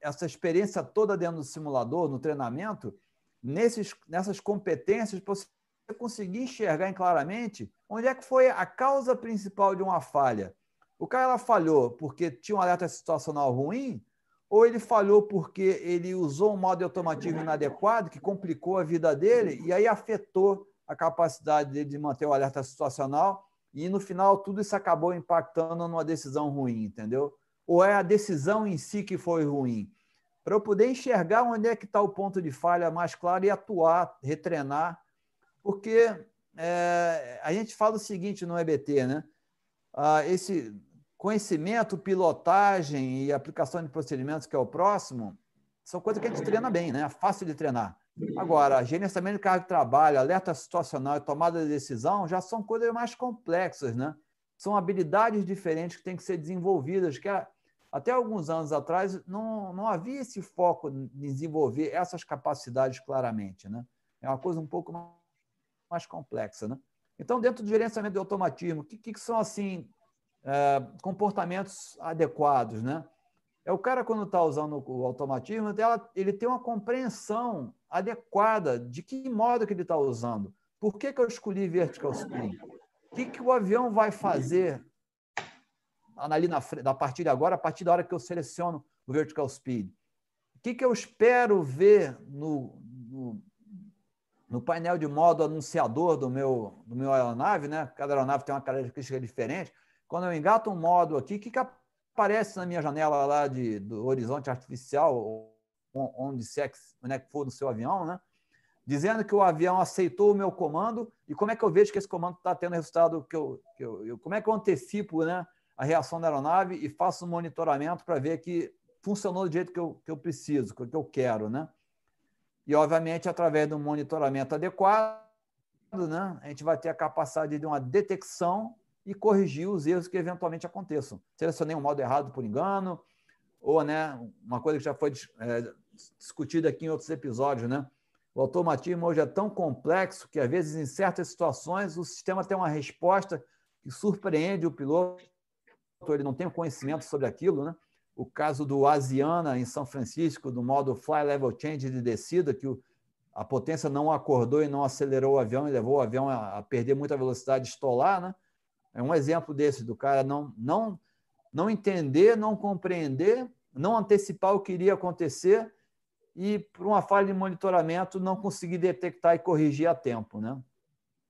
essa experiência toda dentro do simulador, no treinamento, nesses, nessas competências para você conseguir enxergar claramente onde é que foi a causa principal de uma falha. O cara falhou porque tinha um alerta situacional ruim, ou ele falhou porque ele usou um modo de automatismo inadequado que complicou a vida dele e aí afetou a capacidade dele de manter o alerta situacional e no final tudo isso acabou impactando numa decisão ruim, entendeu? Ou é a decisão em si que foi ruim? para eu poder enxergar onde é que está o ponto de falha mais claro e atuar, retrenar, porque é, a gente fala o seguinte no EBT, né? Ah, esse conhecimento, pilotagem e aplicação de procedimentos, que é o próximo, são coisas que a gente treina bem, né? É fácil de treinar. Agora, gerenciamento de carga de trabalho, alerta situacional e tomada de decisão já são coisas mais complexas, né? São habilidades diferentes que têm que ser desenvolvidas, que até alguns anos atrás, não, não havia esse foco em desenvolver essas capacidades claramente. Né? É uma coisa um pouco mais complexa. Né? Então, dentro do gerenciamento de automatismo, o que, que, são assim é, comportamentos adequados? Né? É o cara, quando está usando o automatismo, ele tem uma compreensão adequada de que modo que ele está usando. Por que, que eu escolhi vertical spin? O que, que o avião vai fazer ali na, partir de agora, a partir da hora que eu seleciono o vertical speed. O que, que eu espero ver no, no, no, painel de modo anunciador do meu, do meu aeronave, né? Cada aeronave tem uma característica diferente. Quando eu engato um modo aqui, o que, que aparece na minha janela lá de, do horizonte artificial, onde se é, é que for no seu avião, né? Dizendo que o avião aceitou o meu comando e como é que eu vejo que esse comando está tendo resultado que eu, que eu, eu, como é que eu antecipo, né? a reação da aeronave e faço um monitoramento para ver que funcionou do jeito que eu, que eu preciso, que eu quero, né? E, obviamente, através de um monitoramento adequado, né, a gente vai ter a capacidade de uma detecção e corrigir os erros que eventualmente aconteçam. Selecionei um modo errado por engano, ou né, uma coisa que já foi é, discutida aqui em outros episódios, né? O automatismo hoje é tão complexo que, às vezes, em certas situações, o sistema tem uma resposta que surpreende o piloto ele não tem conhecimento sobre aquilo, né? O caso do Asiana em São Francisco, do modo Fly Level Change de descida, que o, a potência não acordou e não acelerou o avião e levou o avião a, a perder muita velocidade, estolar, né? É um exemplo desse, do cara não, não, não entender, não compreender, não antecipar o que iria acontecer e, por uma falha de monitoramento, não conseguir detectar e corrigir a tempo. Né?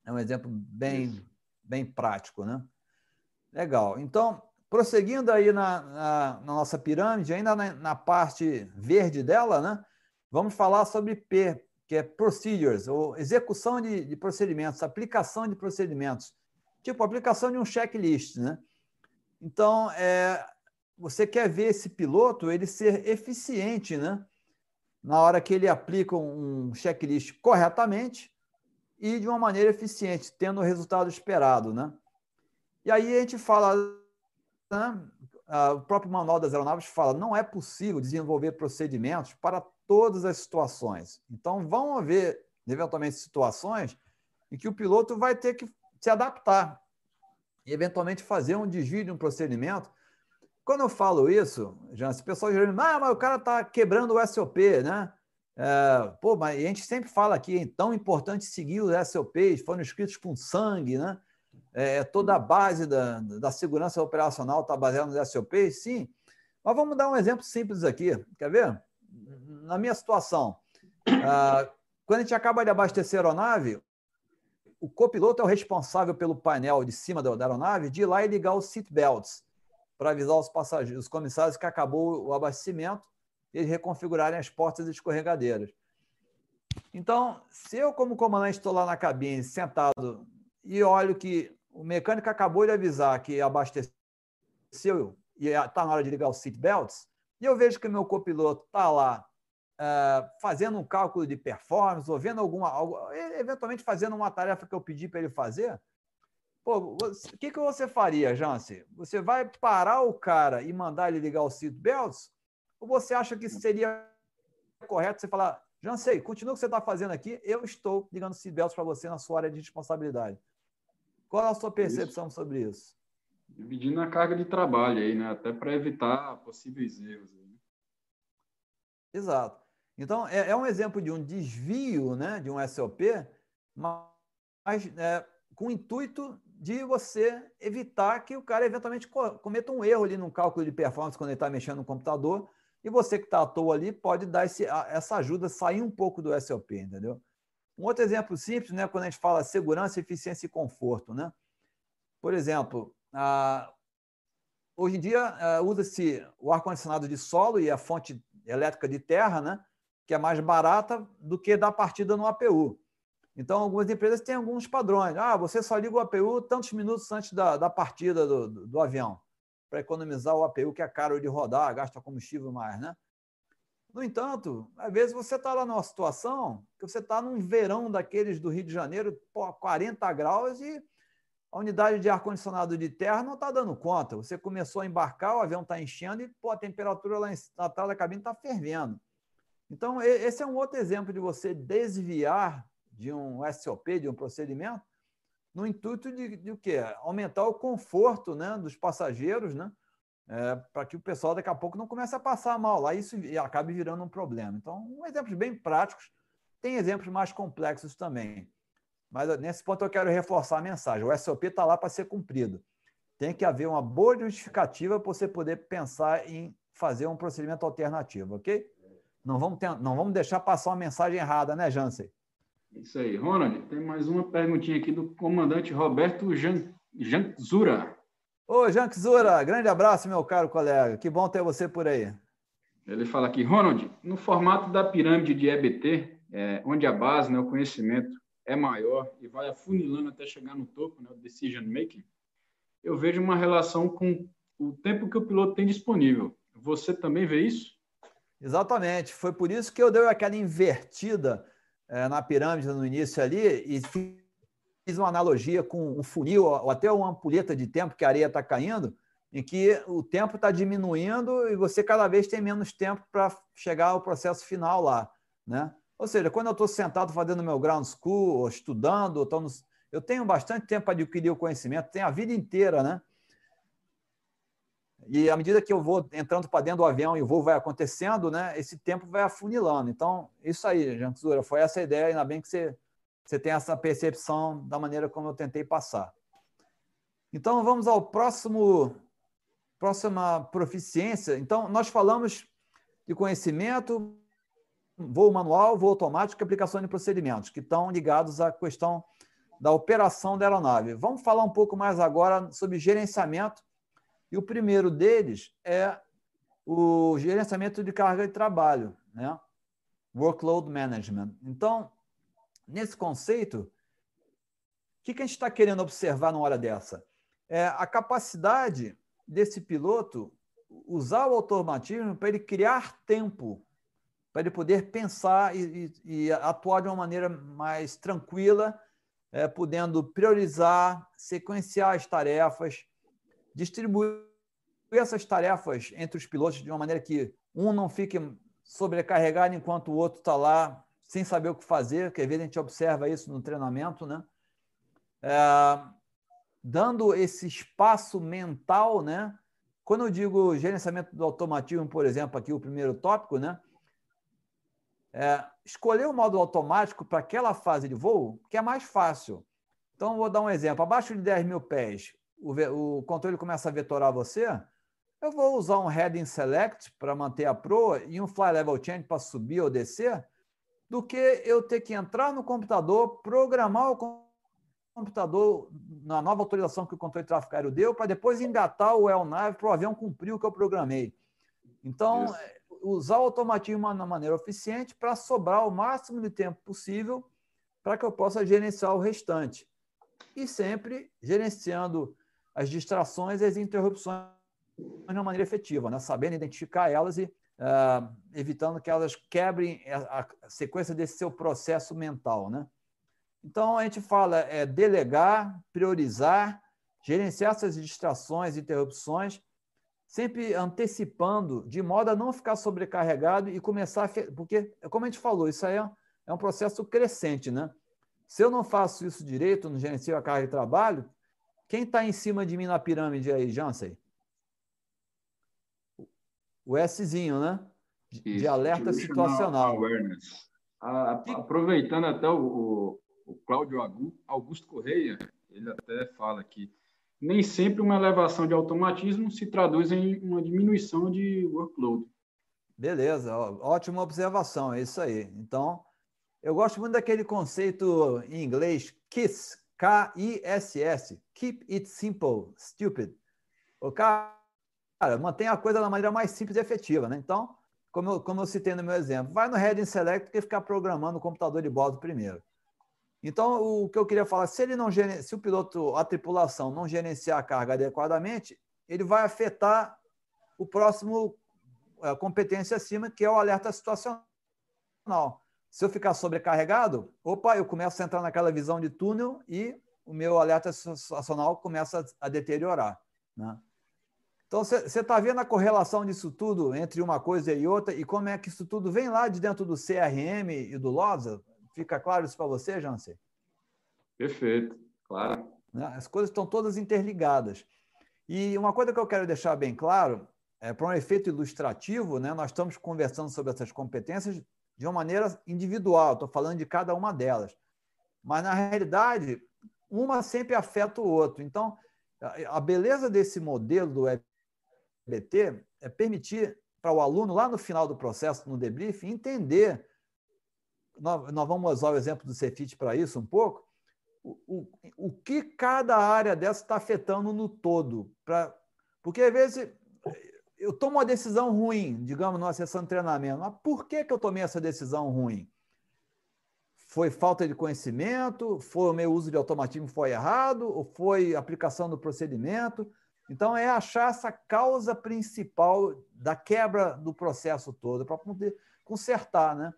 É um exemplo bem, bem prático. Né? Legal. Então, prosseguindo aí na, na, na nossa pirâmide, ainda na, na, parte verde dela, né? vamos falar sobre P, que é Procedures, ou execução de, de procedimentos, aplicação de procedimentos. Tipo, aplicação de um checklist. Né? Então, é, você quer ver esse piloto ele ser eficiente, né? na hora que ele aplica um checklist corretamente e de uma maneira eficiente, tendo o resultado esperado. Né? E aí a gente fala, né? o próprio Manual das Aeronaves fala, não é possível desenvolver procedimentos para todas as situações. Então, vão haver, eventualmente, situações em que o piloto vai ter que se adaptar e, eventualmente, fazer um desvio de um procedimento quando eu falo isso, já, o pessoal geralmente, ah, mas o cara está quebrando o SOP, né? É, pô, mas a gente sempre fala aqui, é tão importante seguir os SOPs, foram escritos com sangue, né? É, é, toda a base da, da segurança operacional está baseada nos SOPs, sim. Mas vamos dar um exemplo simples aqui, quer ver? Na minha situação, ah, quando a gente acaba de abastecer a aeronave, o copiloto é o responsável pelo painel de cima da aeronave de ir lá e ligar os seatbelts para avisar os passageiros, os comissários que acabou o abastecimento e reconfigurarem as portas escorregadeiras. Então, se eu, como comandante, estou lá na cabine, sentado, e olho que o mecânico acabou de avisar que abasteceu e está na hora de ligar os seatbelts, e eu vejo que o meu copiloto está lá uh, fazendo um cálculo de performance, ou vendo alguma, eventualmente fazendo uma tarefa que eu pedi para ele fazer, Pô, o que, que você faria, Jansen? Você vai parar o cara e mandar ele ligar o seatbelts? Ou você acha que seria correto você falar, Jansen, continua o que você está fazendo aqui, eu estou ligando seatbelts para você na sua área de responsabilidade. Qual é a sua percepção isso. sobre isso? Dividindo a carga de trabalho aí, né? Até para evitar possíveis erros. Né? Exato. Então, é, é, um exemplo de um desvio né, de um SOP, mas é, com o intuito de você evitar que o cara eventualmente cometa um erro ali no cálculo de performance quando ele está mexendo no computador. E você que está à toa ali pode dar esse, essa ajuda, sair um pouco do SLP, entendeu? Um outro exemplo simples, né, quando a gente fala segurança, eficiência e conforto. Né? Por exemplo, a, hoje em dia usa-se o ar-condicionado de solo e a fonte elétrica de terra, né, que é mais barata do que dar partida no APU. Então, algumas empresas têm alguns padrões. Ah, você só liga o APU tantos minutos antes da, da partida do, do, do avião, para economizar o APU, que é caro de rodar, gasta combustível mais, né? No entanto, às vezes você está lá numa situação que você está num verão daqueles do Rio de Janeiro, pô, 40 graus, e a unidade de ar-condicionado de terra não está dando conta. Você começou a embarcar, o avião está enchendo e pô, a temperatura lá atrás da cabine está fervendo. Então, esse é um outro exemplo de você desviar de um SOP, de um procedimento, no intuito de, de o quê? Aumentar o conforto né, dos passageiros, né? É, para que o pessoal daqui a pouco não comece a passar mal lá isso acabe virando um problema. Então, um exemplos bem práticos, tem exemplos mais complexos também. Mas nesse ponto eu quero reforçar a mensagem: o SOP está lá para ser cumprido. Tem que haver uma boa justificativa para você poder pensar em fazer um procedimento alternativo, ok? Não vamos, ter, não vamos deixar passar uma mensagem errada, né, Jansen? Isso aí. Ronald, tem mais uma perguntinha aqui do comandante Roberto Jan, Janzura. Ô, Janzura, grande abraço, meu caro colega. Que bom ter você por aí. Ele fala aqui, Ronald, no formato da pirâmide de EBT, é, onde a base, né, o conhecimento, é maior e vai afunilando até chegar no topo, né, o decision making, eu vejo uma relação com o tempo que o piloto tem disponível. Você também vê isso? Exatamente. Foi por isso que eu dei aquela invertida é, na pirâmide no início ali e fiz uma analogia com um funil ou até uma ampulheta de tempo que a areia está caindo, em que o tempo está diminuindo e você cada vez tem menos tempo para chegar ao processo final lá, né? Ou seja, quando eu estou sentado fazendo meu ground school, ou estudando, ou no... eu tenho bastante tempo para adquirir o conhecimento, tenho a vida inteira, né? E à medida que eu vou entrando para dentro do avião e o voo vai acontecendo, né, esse tempo vai afunilando. Então, isso aí, Jean Tsura, foi essa a ideia. Ainda bem que você, você tem essa percepção da maneira como eu tentei passar. Então, vamos ao próximo próxima proficiência. Então, nós falamos de conhecimento, voo manual, voo automático e aplicação de procedimentos, que estão ligados à questão da operação da aeronave. Vamos falar um pouco mais agora sobre gerenciamento, e o primeiro deles é o gerenciamento de carga de trabalho, né? workload management. Então, nesse conceito, o que a gente está querendo observar numa hora dessa? É a capacidade desse piloto usar o automatismo para ele criar tempo, para ele poder pensar e, e, e atuar de uma maneira mais tranquila, é, podendo priorizar, sequenciar as tarefas, distribuir essas tarefas entre os pilotos de uma maneira que um não fique sobrecarregado enquanto o outro está lá sem saber o que fazer, que às vezes a gente observa isso no treinamento, né? É, dando esse espaço mental, né? Quando eu digo gerenciamento do automatismo, por exemplo, aqui o primeiro tópico, né? É, escolher o modo automático para aquela fase de voo, que é mais fácil. Então, vou dar um exemplo. Abaixo de 10 mil pés, o, o controle começa a vetorar você, eu vou usar um heading select para manter a proa e um fly level change para subir ou descer, do que eu ter que entrar no computador, programar o computador na nova autorização que o controle de tráfego aéreo deu, para depois engatar o ELNAV para o avião cumprir o que eu programei. Então, Isso. É, usar o automatismo na maneira eficiente para sobrar o máximo de tempo possível para que eu possa gerenciar o restante. E sempre gerenciando as distrações e as interrupções de uma maneira efetiva, né? sabendo identificar elas e uh, evitando que elas quebrem a, a sequência desse seu processo mental. Né? Então, a gente fala é, delegar, priorizar, gerenciar essas distrações, interrupções, sempre antecipando, de modo a não ficar sobrecarregado e começar a. Porque, como a gente falou, isso aí é, é um processo crescente, né? Se eu não faço isso direito, não gerencio a carga de trabalho, quem está em cima de mim na pirâmide aí, Jansen? O Szinho, né? De, isso, de alerta situacional. Awareness. A, aproveitando até o, o Cláudio Augusto Correia, ele até fala que nem sempre uma elevação de automatismo se traduz em uma diminuição de workload. Beleza, ótima observação, é isso aí. Então, eu gosto muito daquele conceito em inglês KISS, K-I-S-S, Keep It Simple, Stupid. O cara, mantém a coisa da maneira mais simples e efetiva, né? Então, como eu, como eu citei no meu exemplo, vai no Heading Select que ficar programando o computador de bordo primeiro. Então, o que eu queria falar, se ele não se o piloto, a tripulação não gerenciar a carga adequadamente, ele vai afetar o próximo a competência acima, que é o alerta situacional. Se eu ficar sobrecarregado, opa, eu começo a entrar naquela visão de túnel e o meu alerta situacional começa a deteriorar. Né? Então, você está vendo a correlação disso tudo entre uma coisa e outra e como é que isso tudo vem lá de dentro do CRM e do LOSA? Fica claro isso para você, Jansen? Perfeito, claro. Né? As coisas estão todas interligadas. E uma coisa que eu quero deixar bem claro, é, para um efeito ilustrativo, né, nós estamos conversando sobre essas competências de uma maneira individual, estou falando de cada uma delas. Mas, na realidade, uma sempre afeta o outro. Então, a beleza desse modelo do EBT é permitir para o aluno, lá no final do processo, no debriefing, entender nós, nós vamos usar o exemplo do Cefit para isso um pouco, o, o, o que cada área dessa está afetando no todo. Pra, porque, às vezes, eu tomo uma decisão ruim, digamos, numa sessão de treinamento. Mas por que, que eu tomei essa decisão ruim? Foi falta de conhecimento? Foi o meu uso de automatismo foi errado? Ou foi aplicação do procedimento? Então, é achar essa causa principal da quebra do processo todo, para poder consertar, né?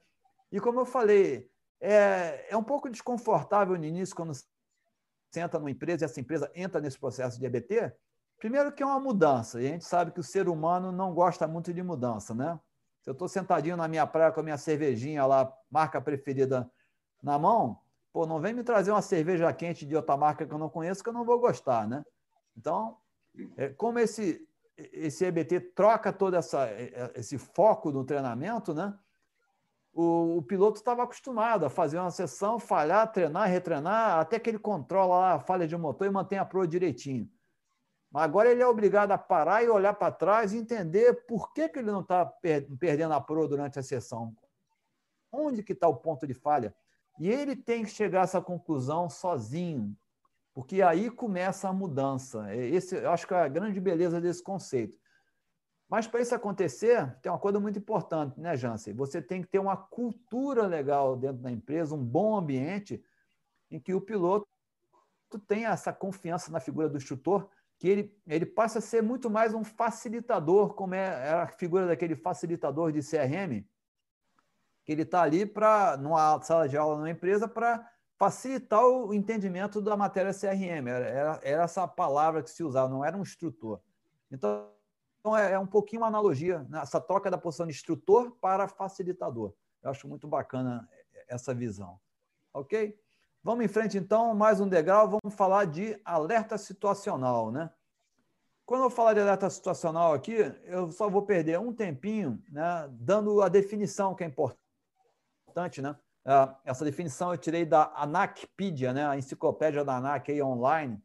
E como eu falei, é, é um pouco desconfortável no início quando você entra numa empresa e essa empresa entra nesse processo de EBT. Primeiro que é uma mudança, e a gente sabe que o ser humano não gosta muito de mudança, né? Se eu estou sentadinho na minha praia com a minha cervejinha lá, marca preferida na mão, pô, não vem me trazer uma cerveja quente de outra marca que eu não conheço, que eu não vou gostar, né? Então, é, como esse, esse EBT troca todo essa, esse foco no treinamento, né? O, o piloto estava acostumado a fazer uma sessão, falhar, treinar, retreinar, até que ele controla a falha de motor e mantém a proa direitinho. Agora ele é obrigado a parar e olhar para trás e entender por que, que ele não está per perdendo a proa durante a sessão. Onde que está o ponto de falha? E ele tem que chegar a essa conclusão sozinho, porque aí começa a mudança. Esse, eu acho que é a grande beleza desse conceito. Mas para isso acontecer, tem uma coisa muito importante, né, Jansen? Você tem que ter uma cultura legal dentro da empresa, um bom ambiente em que o piloto tenha essa confiança na figura do instrutor, que ele, ele passa a ser muito mais um facilitador, como é, é a figura daquele facilitador de CRM, que ele está ali para, numa sala de aula numa empresa, para facilitar o entendimento da matéria CRM. Era, era, era, essa palavra que se usava, não era um instrutor. Então, é, é um pouquinho uma analogia, né? essa troca da posição de instrutor para facilitador. Eu acho muito bacana essa visão. Ok? Vamos em frente, então, mais um degrau. Vamos falar de alerta situacional. Né? Quando eu falar de alerta situacional aqui, eu só vou perder um tempinho né, dando a definição que é importante, né? Ah, essa definição eu tirei da ANACpedia, né? a enciclopédia da ANAC aí online.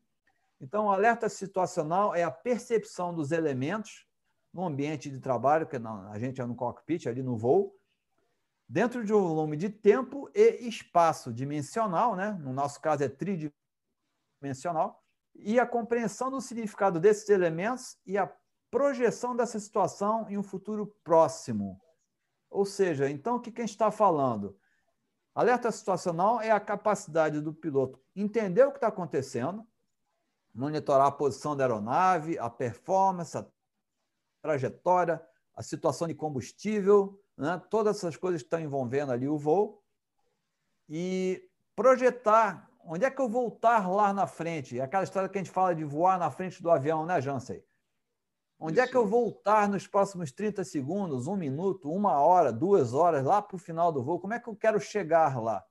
Então, alerta situacional é a percepção dos elementos no ambiente de trabalho, que a gente é no cockpit, ali no voo, dentro de um volume de tempo e espaço dimensional, né? no nosso caso é tridimensional, e a compreensão do significado desses elementos e a projeção dessa situação em um futuro próximo. Ou seja, então o que a gente está falando? Alerta situacional é a capacidade do piloto entender o que está acontecendo, monitorar a posição da aeronave, a performance, a trajetória, a situação de combustível, né? todas essas coisas que estão envolvendo ali o voo, e projetar onde é que eu vou estar lá na frente. É aquela história que a gente fala de voar na frente do avião, né, Jansen? Onde Isso. é que eu vou estar nos próximos 30 segundos, um minuto, uma hora, duas horas, lá para o final do voo? Como é que eu quero chegar lá?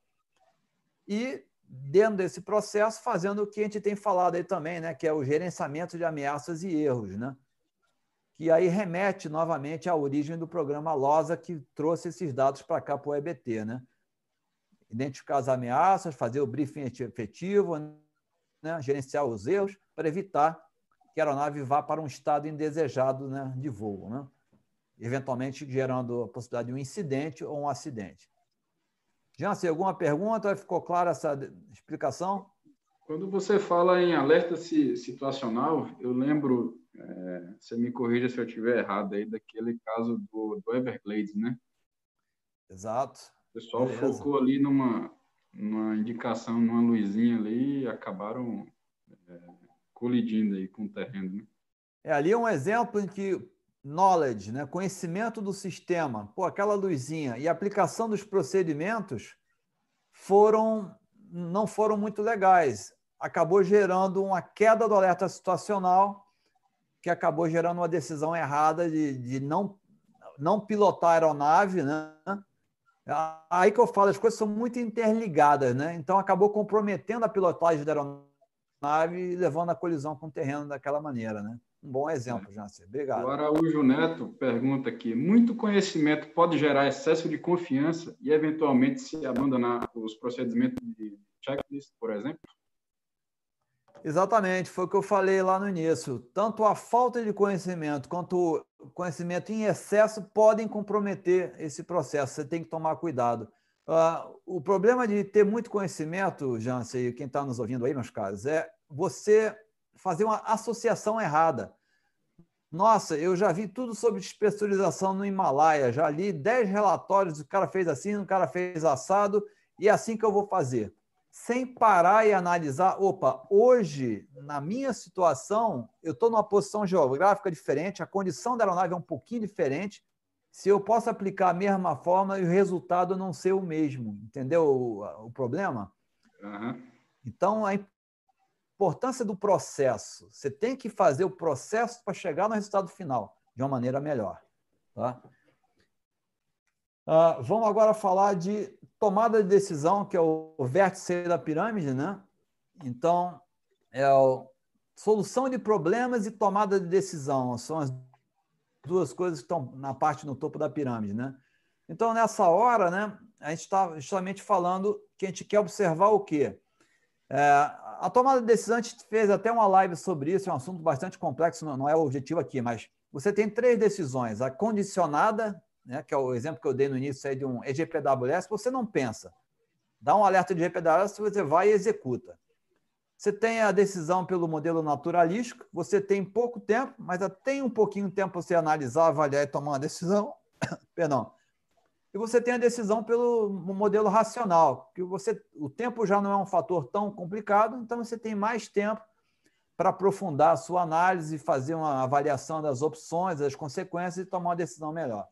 E, dentro desse processo, fazendo o que a gente tem falado aí também, né? que é o gerenciamento de ameaças e erros. Né? Que aí remete novamente à origem do programa LOSA, que trouxe esses dados para cá para o EBT. Né? Identificar as ameaças, fazer o briefing efetivo, né? gerenciar os erros, para evitar que a aeronave vá para um estado indesejado né, de voo, né? eventualmente gerando a possibilidade de um incidente ou um acidente. Jansen, alguma pergunta? Ficou clara essa explicação? Quando você fala em alerta situacional, eu lembro, é, você me corrija se eu estiver errado aí, daquele caso do, do Everglades, né? Exato. O pessoal Beleza. focou ali numa, numa indicação, numa luzinha ali e acabaram é, colidindo aí com o terreno. Né? É, ali é um exemplo em que knowledge, né, conhecimento do sistema, pô, aquela luzinha e aplicação dos procedimentos foram não foram muito legais. Acabou gerando uma queda do alerta situacional, que acabou gerando uma decisão errada de, de não, não pilotar a aeronave, né? Aí que eu falo, as coisas são muito interligadas, né? Então acabou comprometendo a pilotagem da aeronave nave levando a colisão com o terreno daquela maneira, né? Um bom exemplo, é. Jansen. Obrigado. O Araújo Neto pergunta aqui: muito conhecimento pode gerar excesso de confiança e, eventualmente, se abandonar os procedimentos de checklist, por exemplo? Exatamente, foi o que eu falei lá no início. Tanto a falta de conhecimento quanto o conhecimento em excesso podem comprometer esse processo. Você tem que tomar cuidado. Uh, o problema de ter muito conhecimento, Jansen, e quem está nos ouvindo aí, meus caros, é você fazer uma associação errada. Nossa, eu já vi tudo sobre espessurização no Himalaia, já li 10 relatórios, o cara fez assim, o cara fez assado, e é assim que eu vou fazer. Sem parar e analisar, opa, hoje, na minha situação, eu estou numa posição geográfica diferente, a condição da aeronave é um pouquinho diferente, se eu posso aplicar a mesma forma e o resultado não ser o mesmo. Entendeu o, o problema? Uhum. Então, a importância do processo. Você tem que fazer o processo para chegar no resultado final de uma maneira melhor. Tá? Uh, vamos agora falar de tomada de decisão, que é o vértice da pirâmide. Né? Então, é o, solução de problemas e tomada de decisão. São as duas coisas que estão na parte no topo da pirâmide, né? Então, nessa hora, né, a gente está justamente falando que a gente quer observar o quê? É, a tomada de decisão, a gente fez até uma live sobre isso, é um assunto bastante complexo, não, não é o objetivo aqui, mas você tem três decisões. A condicionada, né, que é o exemplo que eu dei no início aí de um EGPWS, você não pensa. Dá um alerta de EGPWS, você vai e executa. Você tem a decisão pelo modelo naturalístico, você tem pouco tempo, mas tem um pouquinho de tempo para você analisar, avaliar e tomar uma decisão. Perdão. E você tem a decisão pelo modelo racional, que você o tempo já não é um fator tão complicado, então você tem mais tempo para aprofundar a sua análise, fazer uma avaliação das opções, das consequências e tomar uma decisão melhor.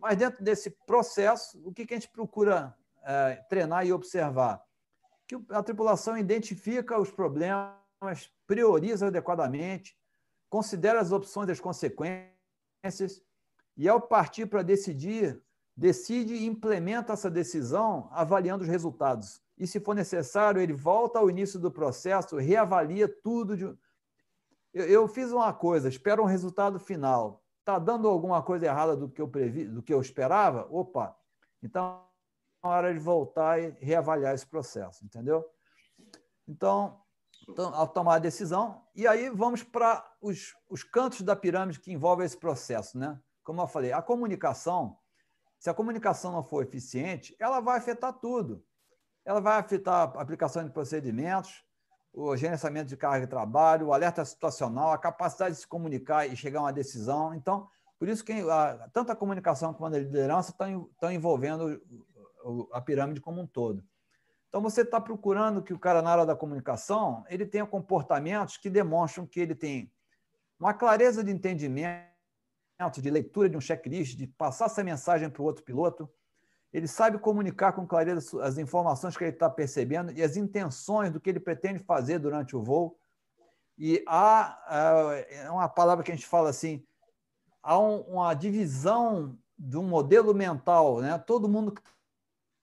Mas dentro desse processo, o que a gente procura é, treinar e observar? Que a tripulação identifica os problemas, prioriza adequadamente, considera as opções e as consequências, e ao partir para decidir, decide e implementa essa decisão avaliando os resultados. E, se for necessário, ele volta ao início do processo, reavalia tudo. De... Eu, eu fiz uma coisa, espero um resultado final. Está dando alguma coisa errada do que eu previ, do que eu esperava? Opa! Então, é hora de voltar e reavaliar esse processo, entendeu? Então, então ao tomar a decisão, e aí vamos para os, os cantos da pirâmide que envolvem esse processo, né? Como eu falei, a comunicação, se a comunicação não for eficiente, ela vai afetar tudo. Ela vai afetar a aplicação de procedimentos, o gerenciamento de carga de trabalho, o alerta situacional, a capacidade de se comunicar e chegar a uma decisão. Então, por isso que a, tanto a comunicação quanto a liderança estão, estão envolvendo a pirâmide como um todo. Então, você está procurando que o cara, na área da comunicação, ele tenha comportamentos que demonstram que ele tem uma clareza de entendimento, de leitura de um checklist, de passar essa mensagem para o outro piloto. Ele sabe comunicar com clareza as informações que ele está percebendo e as intenções do que ele pretende fazer durante o voo. E há é uma palavra que a gente fala assim, há uma divisão de um modelo mental, né? Todo mundo que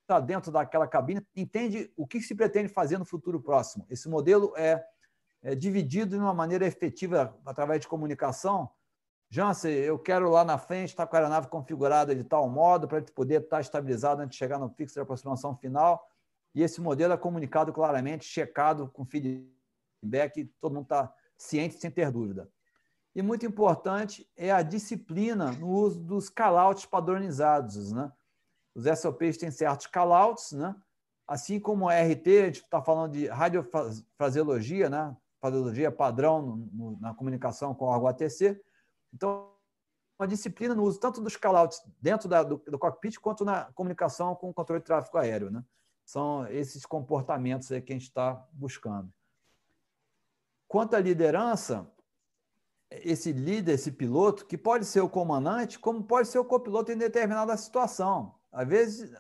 está dentro daquela cabine entende o que se pretende fazer no futuro próximo. Esse modelo é, é dividido de uma maneira efetiva através de comunicação. Jansen, eu quero lá na frente estar com a aeronave configurada de tal modo para poder estar estabilizado antes de chegar no fixo de aproximação final. E esse modelo é comunicado claramente, checado com feedback, todo mundo está ciente sem ter dúvida. E muito importante é a disciplina no uso dos callouts padronizados, né? Os SOPs têm certos callouts, né? assim como o RT, a gente está falando de radiofraseologia, né? fraseologia padrão no, no, na comunicação com o órgão ATC. Então, uma disciplina no uso tanto dos callouts dentro da, do, do, cockpit quanto na comunicação com o controle de tráfego aéreo. Né? São esses comportamentos aí que a gente está buscando. Quanto à liderança, esse líder, esse piloto, que pode ser o comandante, como pode ser o copiloto em determinada situação. Às vezes,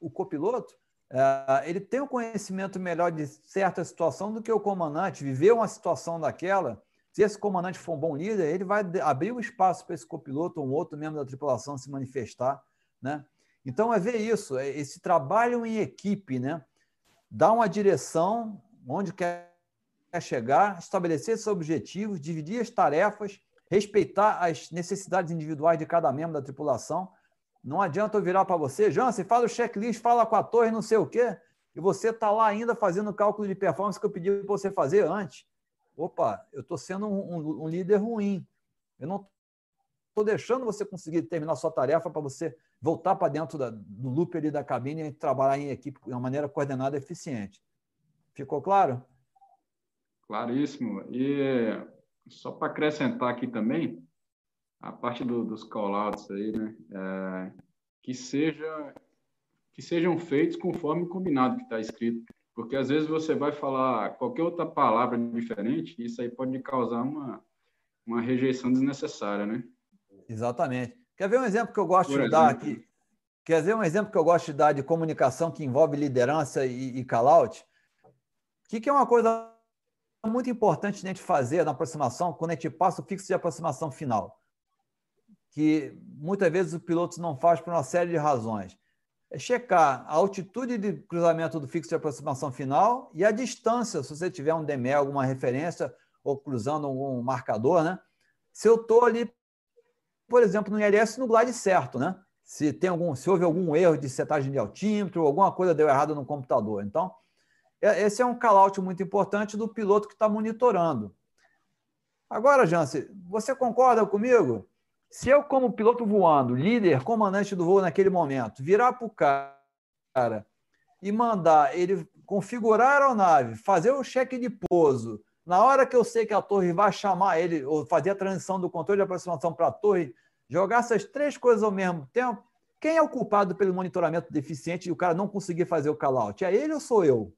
o copiloto é, ele tem um conhecimento melhor de certa situação do que o comandante, viveu uma situação daquela. Se esse comandante for um bom líder, ele vai abrir um espaço para esse copiloto ou um outro membro da tripulação se manifestar. Né? Então, é ver isso, é esse trabalho em equipe, né? dar uma direção onde quer chegar, estabelecer seus objetivos, dividir as tarefas, respeitar as necessidades individuais de cada membro da tripulação não adianta eu virar para você, Jansen, fala o checklist, fala com a torre, não sei o quê, e você está lá ainda fazendo o cálculo de performance que eu pedi para você fazer antes. Opa, eu estou sendo um, um, um, líder ruim. Eu não estou deixando você conseguir terminar sua tarefa para você voltar para dentro da, do loop ali da cabine e trabalhar em equipe de uma maneira coordenada e eficiente. Ficou claro? Claríssimo. E só para acrescentar aqui também, a parte do, dos callouts aí, né? É, que seja que sejam feitos conforme combinado que está escrito, porque às vezes você vai falar qualquer outra palavra diferente, e isso aí pode causar uma uma rejeição desnecessária, né? Exatamente. Quer ver um exemplo que eu gosto Por de exemplo, dar aqui? Quer ver um exemplo que eu gosto de dar de comunicação que envolve liderança e, e call-out? O que, que é uma coisa muito importante a gente fazer na aproximação quando a gente passa o fixo de aproximação final? que muitas vezes os pilotos não fazem por uma série de razões. É checar a altitude de cruzamento do fixo de aproximação final e a distância, se você tiver um DME, alguma referência, ou cruzando algum marcador, né? Se eu estou ali, por exemplo, no ILS no glide certo, né? Se, tem algum, se houve algum erro de setagem de altímetro, alguma coisa deu errado no computador. Então, é, esse é um call-out muito importante do piloto que está monitorando. Agora, Jance, você concorda comigo? Se eu, como piloto voando, líder, comandante do voo naquele momento, virar para o cara e mandar ele configurar a aeronave, fazer o cheque de pouso, na hora que eu sei que a torre vai chamar ele, ou fazer a transição do controle de aproximação para a torre, jogar essas três coisas ao mesmo tempo, quem é o culpado pelo monitoramento deficiente e o cara não conseguir fazer o call-out? É ele ou sou eu?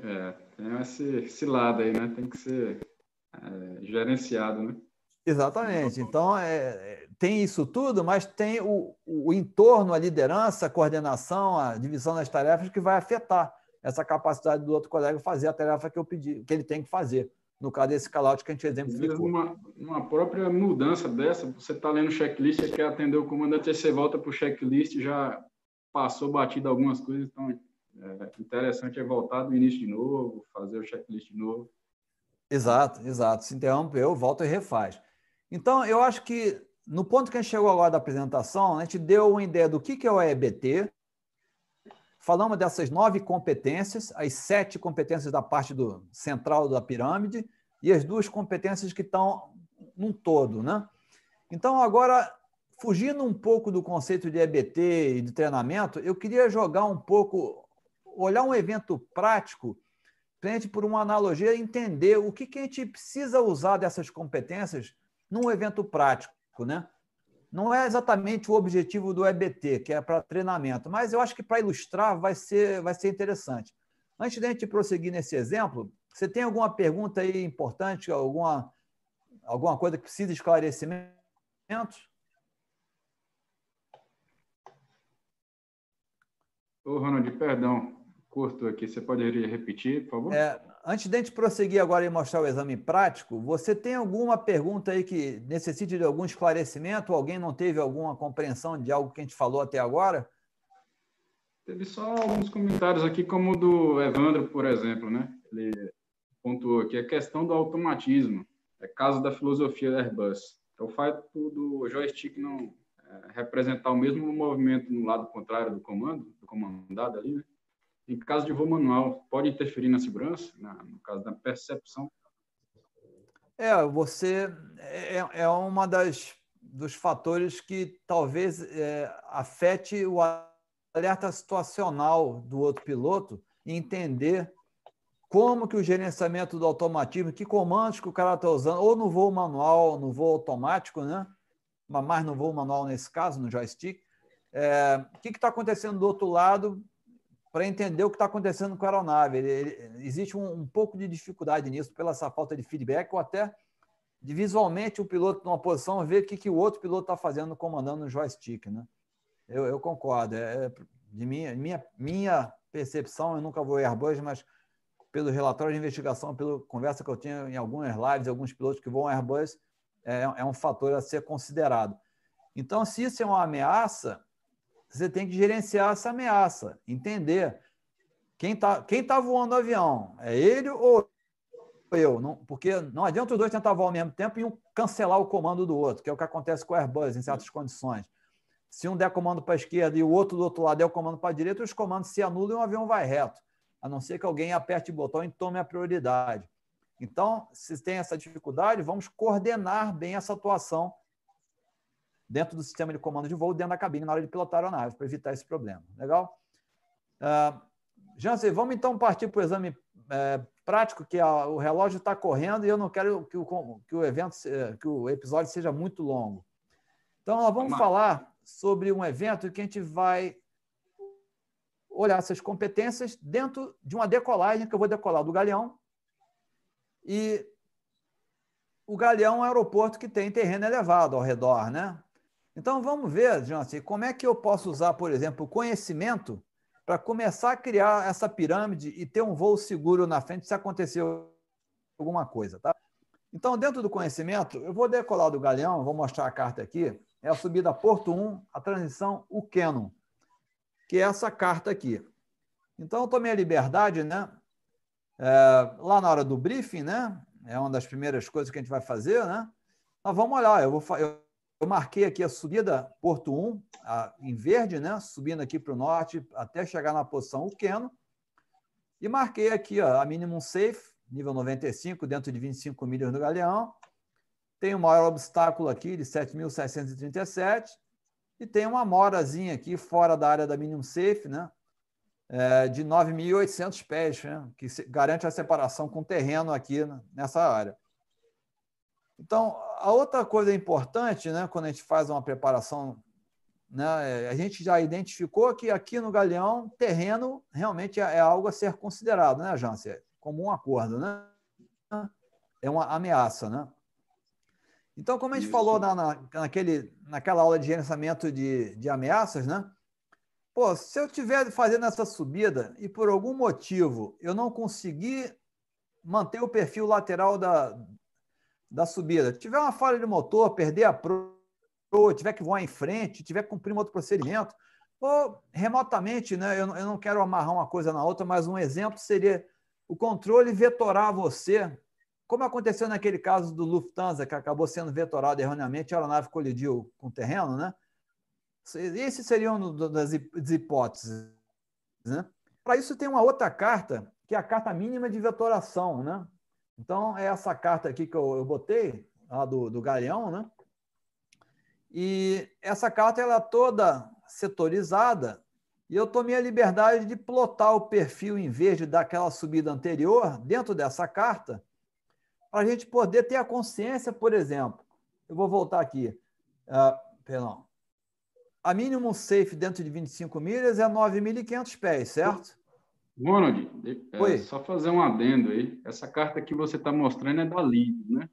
É, tem esse, esse lado aí, né? Tem que ser é, gerenciado, né? Exatamente. Então, é, é, tem isso tudo, mas tem o, o entorno, a liderança, a coordenação, a divisão das tarefas que vai afetar essa capacidade do outro colega fazer a tarefa que eu pedi, que ele tem que fazer. No caso desse call-out que a gente exemplificou. Uma, uma própria mudança dessa, você está lendo o checklist, você quer atender o comandante, aí você volta para o checklist, já passou batido algumas coisas, então é interessante é voltar do início de novo, fazer o checklist de novo. Exato, exato. Se interrompeu, volta e refaz. Então, eu acho que no ponto que a gente chegou agora da apresentação, a gente deu uma ideia do que é o EBT, falamos dessas nove competências, as sete competências da parte do central da pirâmide e as duas competências que estão num todo, né? Então, agora, fugindo um pouco do conceito de EBT e de treinamento, eu queria jogar um pouco, olhar um evento prático para a gente, por uma analogia, entender o que, que a gente precisa usar dessas competências num evento prático, né? Não é exatamente o objetivo do EBT, que é para treinamento, mas eu acho que para ilustrar vai ser, vai ser interessante. Antes de a gente prosseguir nesse exemplo, você tem alguma pergunta aí importante, alguma, alguma coisa que precisa de esclarecimento? Ô, Ronald, perdão, curto aqui, você pode repetir, por favor? É, antes de a gente prosseguir agora e mostrar o exame prático, você tem alguma pergunta aí que necessite de algum esclarecimento? Alguém não teve alguma compreensão de algo que a gente falou até agora? Teve só alguns comentários aqui, como o do Evandro, por exemplo, né? Ele pontuou aqui a questão do automatismo, é caso da filosofia da Airbus. É o fato do joystick não é, representar o mesmo movimento no lado contrário do comando, do comandado ali, né? Em caso de voo manual, pode interferir na segurança, na, no caso da percepção? É, você é, é uma das dos fatores que talvez é, afete o alerta situacional do outro piloto entender como que o gerenciamento do automatismo, que comandos que o cara está usando, ou no voo manual, no voo automático, né? mas no voo manual nesse caso, no joystick, é, o que está acontecendo do outro lado para entender o que está acontecendo com a aeronave. Ele, ele, existe um, um, pouco de dificuldade nisso, pela essa falta de feedback, ou até de visualmente o piloto numa posição ver o que, que o outro piloto está fazendo comandando o joystick. Né? Eu, eu concordo. É, é, de minha, minha, minha percepção, eu nunca vou Airbus, mas pelo relatório de investigação, pela conversa que eu tinha em algumas lives, alguns pilotos que vão Airbus, é, é um fator a ser considerado. Então, se isso é uma ameaça, você tem que gerenciar essa ameaça, entender quem está quem tá voando o avião, é ele ou eu? Não, porque não adianta os dois tentar voar ao mesmo tempo e um cancelar o comando do outro, que é o que acontece com o Airbus em certas condições. Se um der comando para a esquerda e o outro do outro lado der o comando para a direita, os comandos se anulam e o avião vai reto, a não ser que alguém aperte o botão e tome a prioridade. Então, se tem essa dificuldade, vamos coordenar bem essa atuação dentro do sistema de comando de voo, dentro da cabine, na hora de pilotar a aeronave, para evitar esse problema. Legal? Uh, Jansen, vamos então partir para o exame é, prático, que a, o relógio está correndo e eu não quero que o, que o evento, que o episódio seja muito longo. Então, nós vamos falar sobre um evento que a gente vai olhar essas competências dentro de uma decolagem que eu vou decolar do Galeão. E o Galeão é um aeroporto que tem terreno elevado ao redor, né? Então vamos ver, Jansen, como é que eu posso usar, por exemplo, o conhecimento para começar a criar essa pirâmide e ter um voo seguro na frente se acontecer alguma coisa, tá? Então, dentro do conhecimento, eu vou decolar do Galeão, vou mostrar a carta aqui, é a subida Porto 1, a transição o Canon. que é essa carta aqui. Então, eu tomei a liberdade, né? É, lá na hora do briefing, né? É uma das primeiras coisas que a gente vai fazer, né? Nós vamos olhar, eu, vou, eu, eu marquei aqui a subida Porto 1, a, em verde, né? Subindo aqui para o norte até chegar na posição Uqueno. E marquei aqui ó, a minimum safe, nível 95, dentro de 25 milhas no galeão. Tem o maior obstáculo aqui de 7.637 e tem uma morazinha aqui fora da área da minimum safe, né? É, de 9.800 pés, né? que garante a separação com o terreno aqui nessa área. Então, a outra coisa importante, né, quando a gente faz uma preparação, né, a gente já identificou que aqui no Galeão, terreno realmente é, é algo a ser considerado, né, Jansen? Como um acordo, né? É uma ameaça, né? Então, como a gente Isso. falou na, na, naquele, naquela aula de gerenciamento de, de ameaças, né? Pô, se eu estiver fazendo essa subida e por algum motivo eu não conseguir manter o perfil lateral da, da subida, tiver uma falha de motor, perder a pro, tiver que voar em frente, tiver que cumprir um outro procedimento, ou remotamente, né? Eu, eu não quero amarrar uma coisa na outra, mas um exemplo seria o controle vetorar você, como aconteceu naquele caso do Lufthansa, que acabou sendo vetorado erroneamente, a aeronave colidiu com o terreno, né? Esse seria uma das hipóteses. Né? Para isso, tem uma outra carta, que é a carta mínima de vetoração. Né? Então, é essa carta aqui que eu, eu botei, lá do, do Galeão, né? E essa carta ela é toda setorizada e eu tomei a liberdade de plotar o perfil em verde daquela subida anterior dentro dessa carta para a gente poder ter a consciência, por exemplo. Eu vou voltar aqui. Uh, perdão. A mínimo safe dentro de 25 milhas é 9.500 pés, certo? Ronald, é, só fazer um adendo aí. Essa carta que você está mostrando é da Lido, né?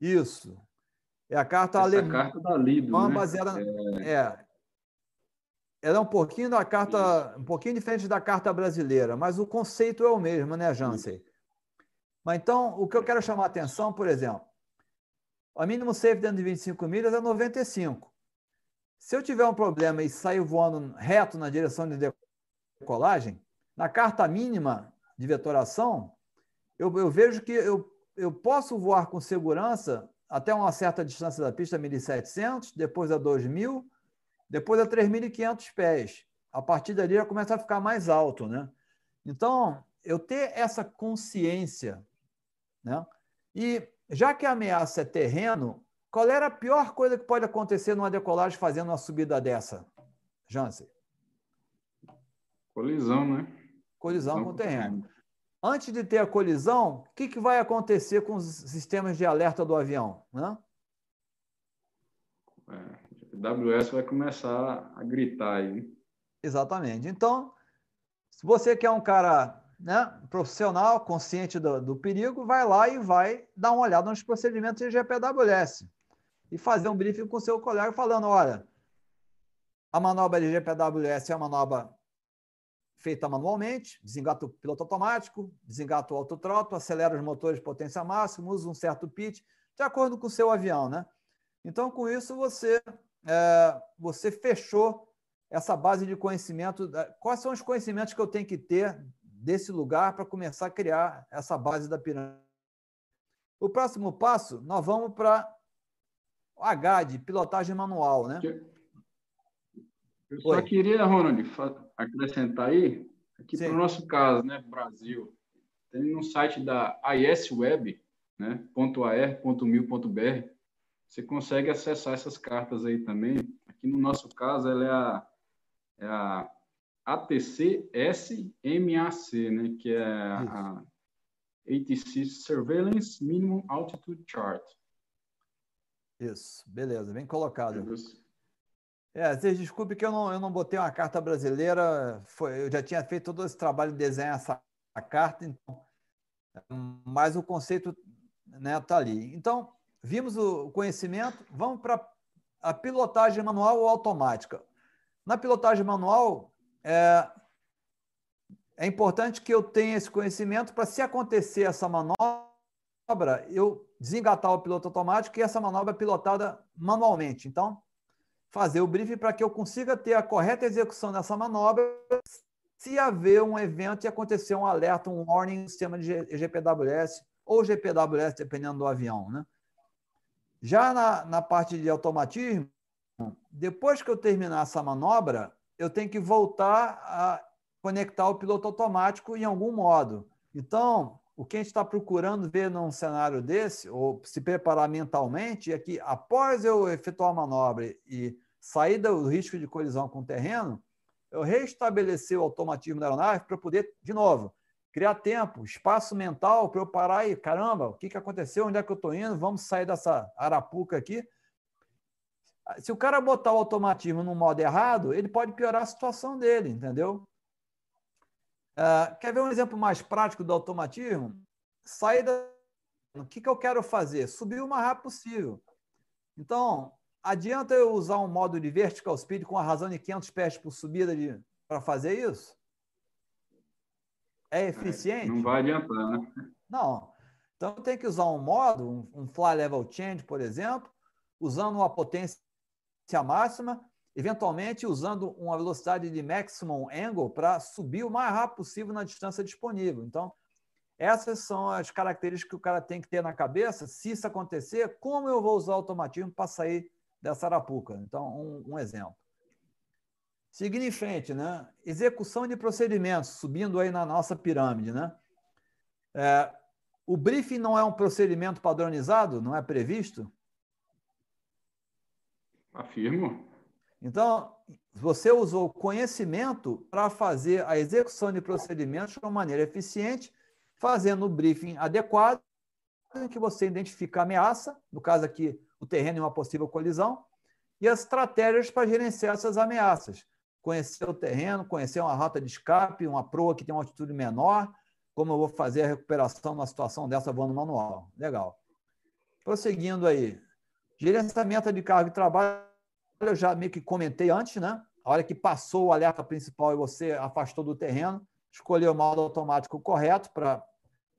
Isso. É a carta Essa alemã. carta da Lido, né? baseada... É... é. Ela é um pouquinho da carta, um pouquinho diferente da carta brasileira, mas o conceito é o mesmo, né, Jansen? Mas então, o que eu quero chamar a atenção, por exemplo, a mínimo safe dentro de 25 milhas é 95. Se eu tiver um problema e sair voando reto na direção de decolagem, na carta mínima de vetoração, eu, eu vejo que eu, eu posso voar com segurança até uma certa distância da pista, 1.700, depois a 2.000, depois a 3.500 pés. A partir dali já começa a ficar mais alto, né? Então, eu ter essa consciência, né? E já que a ameaça é terreno, qual era a pior coisa que pode acontecer numa decolagem fazendo uma subida dessa, Jansen? Colisão, né? Colisão com o terreno. Antes de ter a colisão, o que, que vai acontecer com os sistemas de alerta do avião? Né? É, o WS vai começar a gritar aí. Exatamente. Então, se você quer um cara né, profissional, consciente do, do, perigo, vai lá e vai dar uma olhada nos procedimentos de GPWS e fazer um briefing com seu colega falando, olha, a manobra de GPWS é uma manobra feita manualmente, desengata o piloto automático, desengata o autotroto, acelera os motores de potência máxima, usa um certo pitch, de acordo com o seu avião, né? Então, com isso, você, é, você fechou essa base de conhecimento. Quais são os conhecimentos que eu tenho que ter desse lugar para começar a criar essa base da pirâmide? O próximo passo, nós vamos para H de pilotagem manual, né? Eu só Oi. queria, Ronald, acrescentar aí, aqui para o nosso caso, né, Brasil, tem no site da ISWeb, né, .ar.mil.br, você consegue acessar essas cartas aí também. Aqui no nosso caso, ela é a, é a ATC-SMAC, né, que é a ATC Surveillance Minimum Altitude Chart. Isso, beleza, bem colocado. Isso. É, vocês desculpem que eu não, eu não botei uma carta brasileira, foi, eu já tinha feito todo esse trabalho de desenhar essa carta, então, mas o conceito está né, tá ali. Então, vimos o conhecimento, vamos para a pilotagem manual ou automática. Na pilotagem manual, é, é importante que eu tenha esse conhecimento para, se acontecer essa manobra, eu desengatar o piloto automático e essa manobra é pilotada manualmente. Então, fazer o briefing para que eu consiga ter a correta execução dessa manobra se haver um evento e acontecer um alerta, um warning no sistema de GPWS ou GPWS, dependendo do avião. Né? Já na, na parte de automatismo, depois que eu terminar essa manobra, eu tenho que voltar a conectar o piloto automático em algum modo. Então, o que a gente está procurando ver num cenário desse, ou se preparar mentalmente, é que após eu efetuar a manobra e sair do risco de colisão com o terreno, eu restabelecer o automatismo da aeronave para poder, de novo, criar tempo, espaço mental para eu parar e, caramba, o que, que aconteceu? Onde é que eu estou indo? Vamos sair dessa arapuca aqui. Se o cara botar o automatismo no modo errado, ele pode piorar a situação dele, entendeu? Uh, quer ver um exemplo mais prático do automatismo? Saída. O que, que eu quero fazer? Subir o mais rápido possível. Então, adianta eu usar um modo de vertical speed com a razão de 500 pés por subida para fazer isso? É eficiente? Não vai adiantar, né? Não. Então, eu tenho que usar um modo, um, um fly level change, por exemplo, usando uma potência máxima eventualmente usando uma velocidade de maximum angle para subir o mais rápido possível na distância disponível. Então, essas são as características que o cara tem que ter na cabeça. Se isso acontecer, como eu vou usar o automatismo para sair dessa arapuca? Então, um, um exemplo. Seguindo em frente, né? execução de procedimentos, subindo aí na nossa pirâmide. Né? É, o briefing não é um procedimento padronizado? Não é previsto? Afirmo. Então, você usou conhecimento para fazer a execução de procedimentos de uma maneira eficiente, fazendo o briefing adequado, em que você identifica a ameaça, no caso aqui, o terreno e uma possível colisão, e as estratégias para gerenciar essas ameaças. Conhecer o terreno, conhecer uma rota de escape, uma proa que tem uma altitude menor, como eu vou fazer a recuperação numa situação dessa voando manual. Legal. Prosseguindo aí. Gerenciamento de carga de trabalho eu já meio que comentei antes, né? A hora que passou o alerta principal e você afastou do terreno, escolheu o modo automático correto para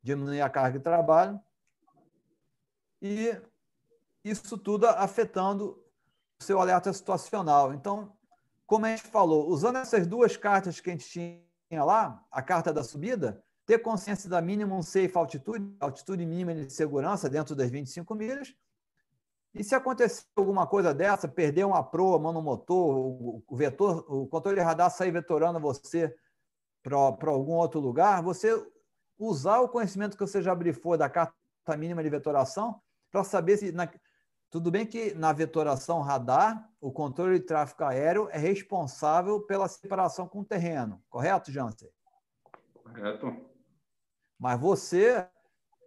diminuir a carga de trabalho. E isso tudo afetando o seu alerta situacional. Então, como a gente falou, usando essas duas cartas que a gente tinha lá, a carta da subida, ter consciência da minimum safe altitude, altitude mínima de segurança dentro das 25 milhas, e se acontecer alguma coisa dessa, perder uma proa, monomotor, o, o vetor, o controle radar sair vetorando você para algum outro lugar, você usar o conhecimento que você já brifou da carta mínima de vetoração para saber se. Na, tudo bem que na vetoração radar, o controle de tráfego aéreo é responsável pela separação com o terreno, correto, Jansen? Correto. Mas você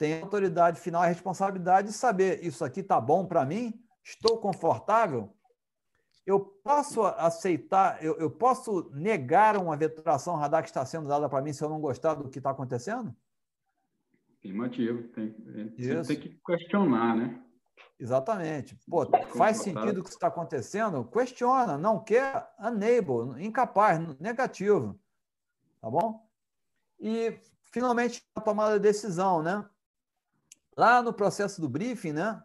tem a autoridade final a responsabilidade de saber isso aqui está bom para mim, estou confortável. Eu posso aceitar, eu, eu, posso negar uma vetoração radar que está sendo dada para mim se eu não gostar do que está acontecendo? Afirmativo, tem, tem, tem que questionar, né? Exatamente. Pô, faz sentido o que está acontecendo? Questiona, não quer, unable, incapaz, negativo. Tá bom? E, finalmente, a tomada de decisão, né? Lá no processo do briefing, né?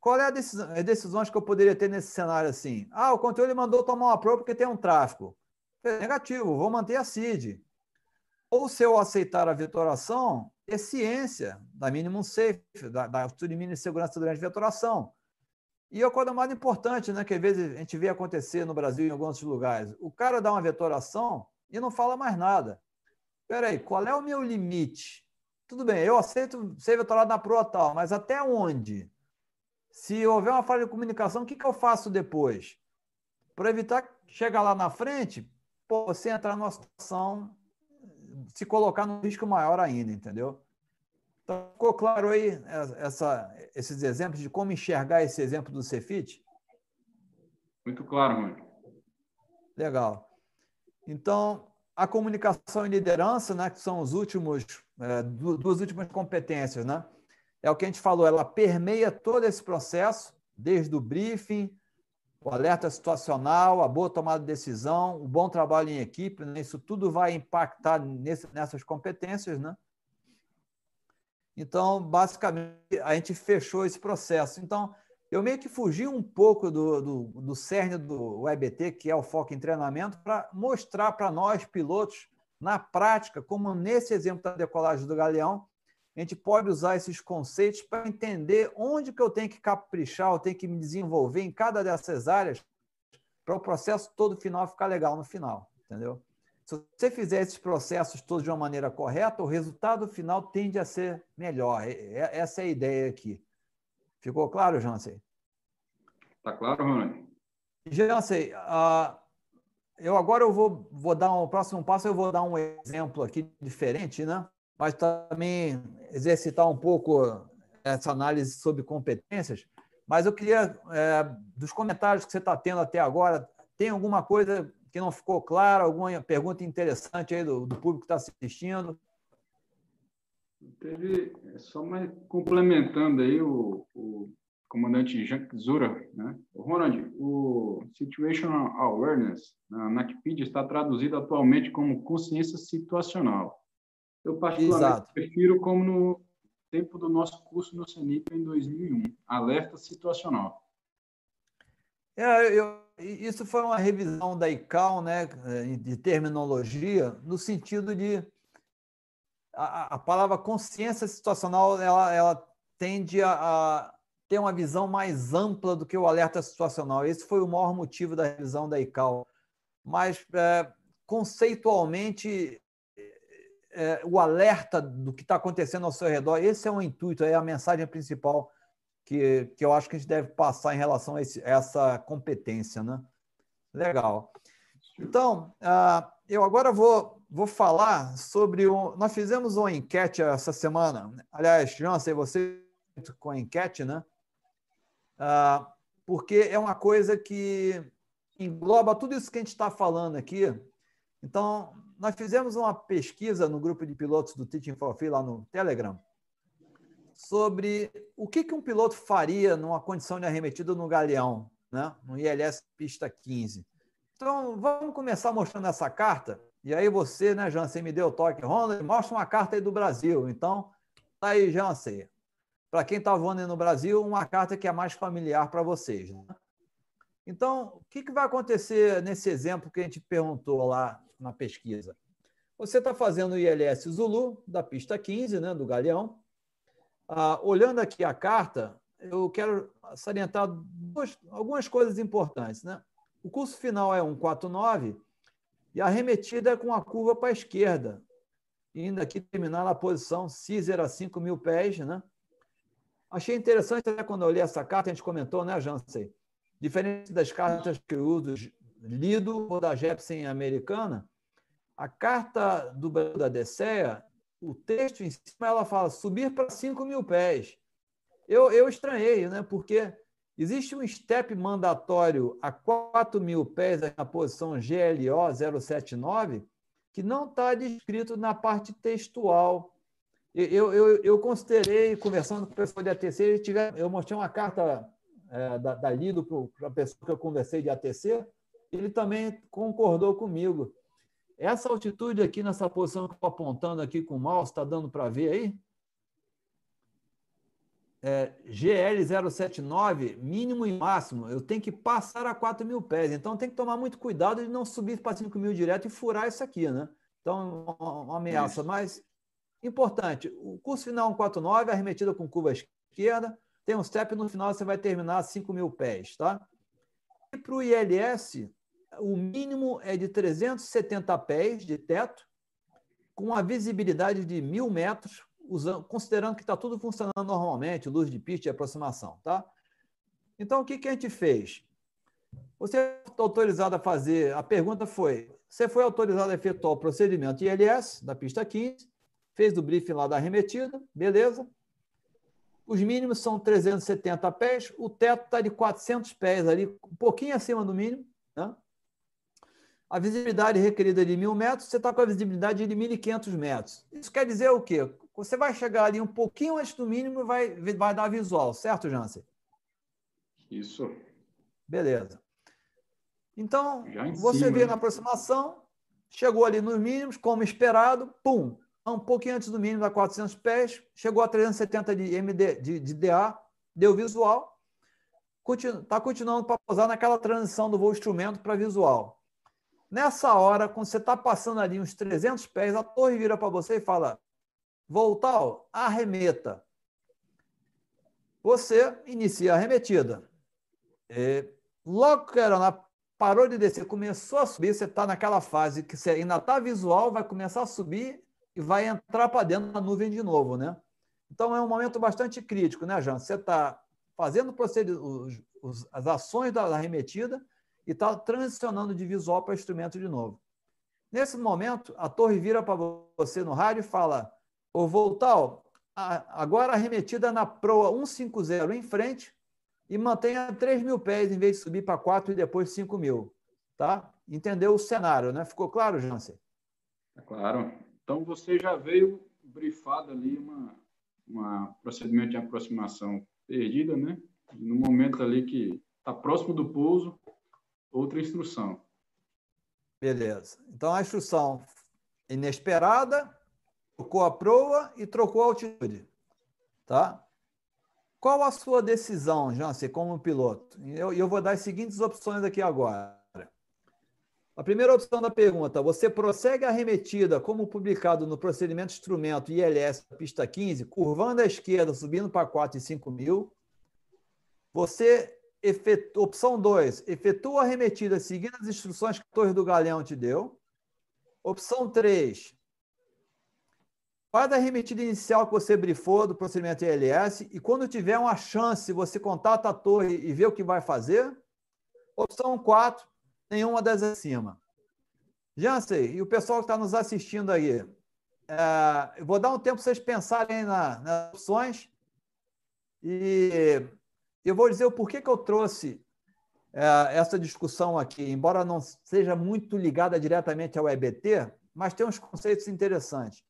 Qual é a decisão, as decisões que eu poderia ter nesse cenário assim? Ah, o controle mandou tomar uma prova porque tem um tráfego. Negativo, vou manter a CID. Ou se eu aceitar a vetoração, é ciência da minimum safe, da, da mínima de segurança durante a vetoração. E a coisa mais importante, né, que às vezes a gente vê acontecer no Brasil em alguns lugares, o cara dá uma vetoração e não fala mais nada. Espera aí, qual é o meu limite? Tudo bem, eu aceito ser vetorado na proa tal, mas até onde? Se houver uma falha de comunicação, o que, que eu faço depois? Para evitar chegar lá na frente, pô, você entrar numa situação, se colocar num risco maior ainda, entendeu? Então, ficou claro aí essa, esses exemplos de como enxergar esse exemplo do Cefit? Muito claro, mano. Legal. Então, a comunicação e liderança, né, que são os últimos, é, duas últimas competências, né? É o que a gente falou, ela permeia todo esse processo, desde o briefing, o alerta situacional, a boa tomada de decisão, o bom trabalho em equipe, né? isso tudo vai impactar nesse, nessas competências, né? Então, basicamente, a gente fechou esse processo. Então, eu meio que fugi um pouco do, do, do cerne do EBT, que é o foco em treinamento, para mostrar para nós, pilotos, na prática, como nesse exemplo da decolagem do Galeão, a gente pode usar esses conceitos para entender onde que eu tenho que caprichar, eu tenho que me desenvolver em cada dessas áreas para o processo todo final ficar legal no final, entendeu? Se você fizer esses processos todos de uma maneira correta, o resultado final tende a ser melhor. Essa é a ideia aqui. Ficou claro, Jansen? Está claro, Ronald? Jansen, uh, eu agora eu vou, vou dar um próximo passo, eu vou dar um exemplo aqui diferente, né? Mas também exercitar um pouco essa análise sobre competências. Mas eu queria, é, dos comentários que você está tendo até agora, tem alguma coisa que não ficou claro, alguma pergunta interessante aí do, do público que está assistindo? Teve, é, só mais complementando aí o, o comandante Jean Zura, né? O Ronald, o Situational Awareness na Wikipedia está traduzido atualmente como consciência situacional. Eu particularmente Exato. prefiro como no tempo do nosso curso no CENIP em 2001, alerta situacional. É, eu, isso foi uma revisão da ICAO, né, de terminologia, no sentido de a, palavra consciência situacional ela, ela tende a, a, ter uma visão mais ampla do que o alerta situacional. Esse foi o maior motivo da revisão da ICAO. Mas, é, conceitualmente, é, o alerta do que está acontecendo ao seu redor, esse é o intuito, é a mensagem principal que, que eu acho que a gente deve passar em relação a, esse, a essa competência. Né? Legal. Então, uh, eu agora vou, vou falar sobre. Um, nós fizemos uma enquete essa semana. Aliás, Jansen, você com a enquete, né? Uh, porque é uma coisa que engloba tudo isso que a gente está falando aqui. Então, nós fizemos uma pesquisa no grupo de pilotos do Teaching for Free lá no Telegram sobre o que, que um piloto faria numa condição de arremetida no galeão, né? no ILS pista 15. Então, vamos começar mostrando essa carta. E aí você, né, Jansen, me deu o toque. Ronald, mostra uma carta aí do Brasil. Então, tá aí, Jansen. Para quem está voando no Brasil, uma carta que é mais familiar para vocês. Né? Então, o que, que vai acontecer nesse exemplo que a gente perguntou lá na pesquisa? Você está fazendo o ILS Zulu, da pista 15, né, do Galeão, ah, olhando aqui a carta, eu quero salientar duas, algumas coisas importantes. Né? O curso final é 149 e a arremetida é com a curva para a esquerda, indo aqui terminar na posição Caesar a 5 mil pés. Né? Achei interessante até quando eu li essa carta, a gente comentou, né, Jansen? Diferente das cartas que eu uso lido ou da Jepsen americana, a carta do Brasil da DCEA o texto em cima ela fala subir para 5 mil pés. Eu, eu estranhei, né? porque existe um step mandatório a 4 mil pés na posição GLO 079 que não está descrito na parte textual. Eu, eu, eu considerei, conversando com o pessoal de ATC, eu mostrei uma carta é, da, da Lido para a pessoa que eu conversei de ATC, ele também concordou comigo. Essa altitude aqui, nessa posição que eu estou apontando aqui com o mouse, está dando para ver aí? É, GL079, mínimo e máximo, eu tenho que passar a 4 mil pés. Então, tem que tomar muito cuidado de não subir para 5 mil direto e furar isso aqui, né? Então, uma ameaça. Mas, importante, o curso final 149, arremetida com curva esquerda, tem um step no final, você vai terminar a 5 mil pés, tá? E para o ILS, o mínimo é de 370 pés de teto, com a visibilidade de mil metros, usando, considerando que está tudo funcionando normalmente, luz de pista e aproximação. Tá? Então, o que, que a gente fez? Você está autorizado a fazer. A pergunta foi: você foi autorizado a efetuar o procedimento ILS da pista 15, fez o briefing lá da arremetida, beleza. Os mínimos são 370 pés, o teto está de 400 pés ali, um pouquinho acima do mínimo. Né? a visibilidade requerida de mil metros, você está com a visibilidade de 1.500 metros. Isso quer dizer o quê? Você vai chegar ali um pouquinho antes do mínimo e vai, vai dar visual, certo, Jansen? Isso. Beleza. Então, você vê né? na aproximação, chegou ali nos mínimos, como esperado, pum, um pouquinho antes do mínimo, da 400 pés, chegou a 370 de MD, de, de DA, deu visual. está continuando para pousar naquela transição do voo instrumento para visual. Nessa hora, quando você está passando ali uns 300 pés, a torre vira para você e fala: Voltal, arremeta. Você inicia a arremetida. E logo que a aeronave parou de descer, começou a subir, você está naquela fase que você ainda está visual, vai começar a subir e vai entrar para dentro da nuvem de novo, né? Então é um momento bastante crítico, né, Jean? Você está fazendo as ações da arremetida e está transicionando de visual para instrumento de novo. Nesse momento, a torre vira para você no rádio e fala: Ô Voltal, agora arremetida na proa 150 em frente e mantenha 3 mil pés em vez de subir para 4 e depois 5 mil. Tá? Entendeu o cenário, né? Ficou claro, Jansen? É claro. Então você já veio brifado ali uma, uma procedimento de aproximação perdida, né? No momento ali que está próximo do pouso, outra instrução. Beleza. Então a instrução inesperada, trocou a proa e trocou a altitude. Tá? Qual a sua decisão, Jansen, como piloto? Eu, eu vou dar as seguintes opções aqui agora. A primeira opção da pergunta: você prossegue a arremetida, como publicado no procedimento instrumento ILS pista 15, curvando à esquerda, subindo para 4 e 5 mil. Você, efetua, opção 2, efetua a arremetida seguindo as instruções que a Torre do Galeão te deu. Opção 3, faz a arremetida inicial que você brifou do procedimento ILS e quando tiver uma chance, você contata a torre e vê o que vai fazer. Opção 4, nenhuma das acima. Jansen, e o pessoal que está nos assistindo aí, é, eu vou dar um tempo para vocês pensarem na, nas opções e eu vou dizer o porquê que eu trouxe é, essa discussão aqui, embora não seja muito ligada diretamente ao EBT, mas tem uns conceitos interessantes.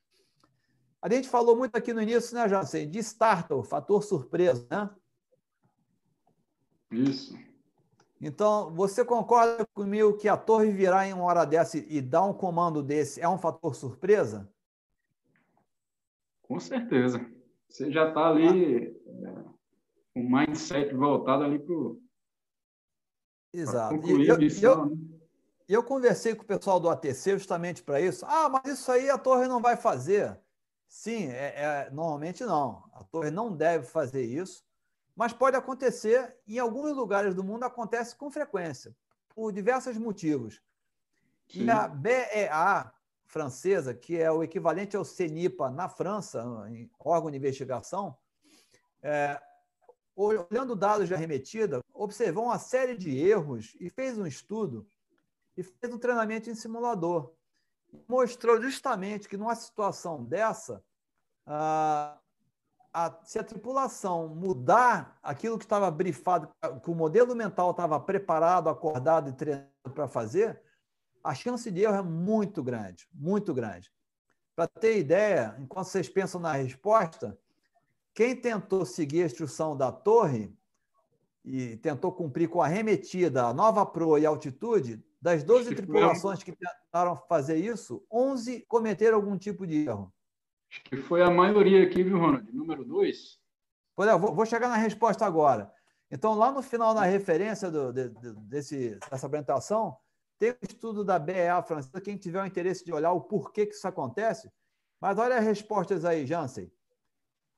A gente falou muito aqui no início, né, Jansen, de startle, fator surpresa, né? Isso. Então, você concorda comigo que a torre virar em uma hora dessa e dar um comando desse é um fator surpresa? Com certeza. Você já está ali ah. com o mindset voltado ali para o. Exato. E eu, missão, eu, né? eu conversei com o pessoal do ATC justamente para isso. Ah, mas isso aí a torre não vai fazer. Sim, é, é, normalmente não. A torre não deve fazer isso, mas pode acontecer. Em alguns lugares do mundo acontece com frequência, por diversos motivos. Sim. E a BEA francesa, que é o equivalente ao CENIPA na França, em órgão de investigação, é, olhando dados de arremetida, observou uma série de erros e fez um estudo e fez um treinamento em simulador mostrou justamente que numa situação dessa, a, a, se a tripulação mudar aquilo que estava brifado, que o modelo mental estava preparado, acordado e treinado para fazer, a chance de erro é muito grande, muito grande. Para ter ideia, enquanto vocês pensam na resposta, quem tentou seguir a instrução da torre e tentou cumprir com a remetida, a nova proa e altitude, das 12 tripulações que tentaram fazer isso, 11 cometeram algum tipo de erro. Acho que foi a maioria aqui, viu, Ronald? Número 2. Pois é, vou, chegar na resposta agora. Então, lá no final, na referência do, de, desse, dessa apresentação, tem um estudo da BEA francesa, quem tiver o interesse de olhar o porquê que isso acontece. Mas olha as respostas aí, Jansen.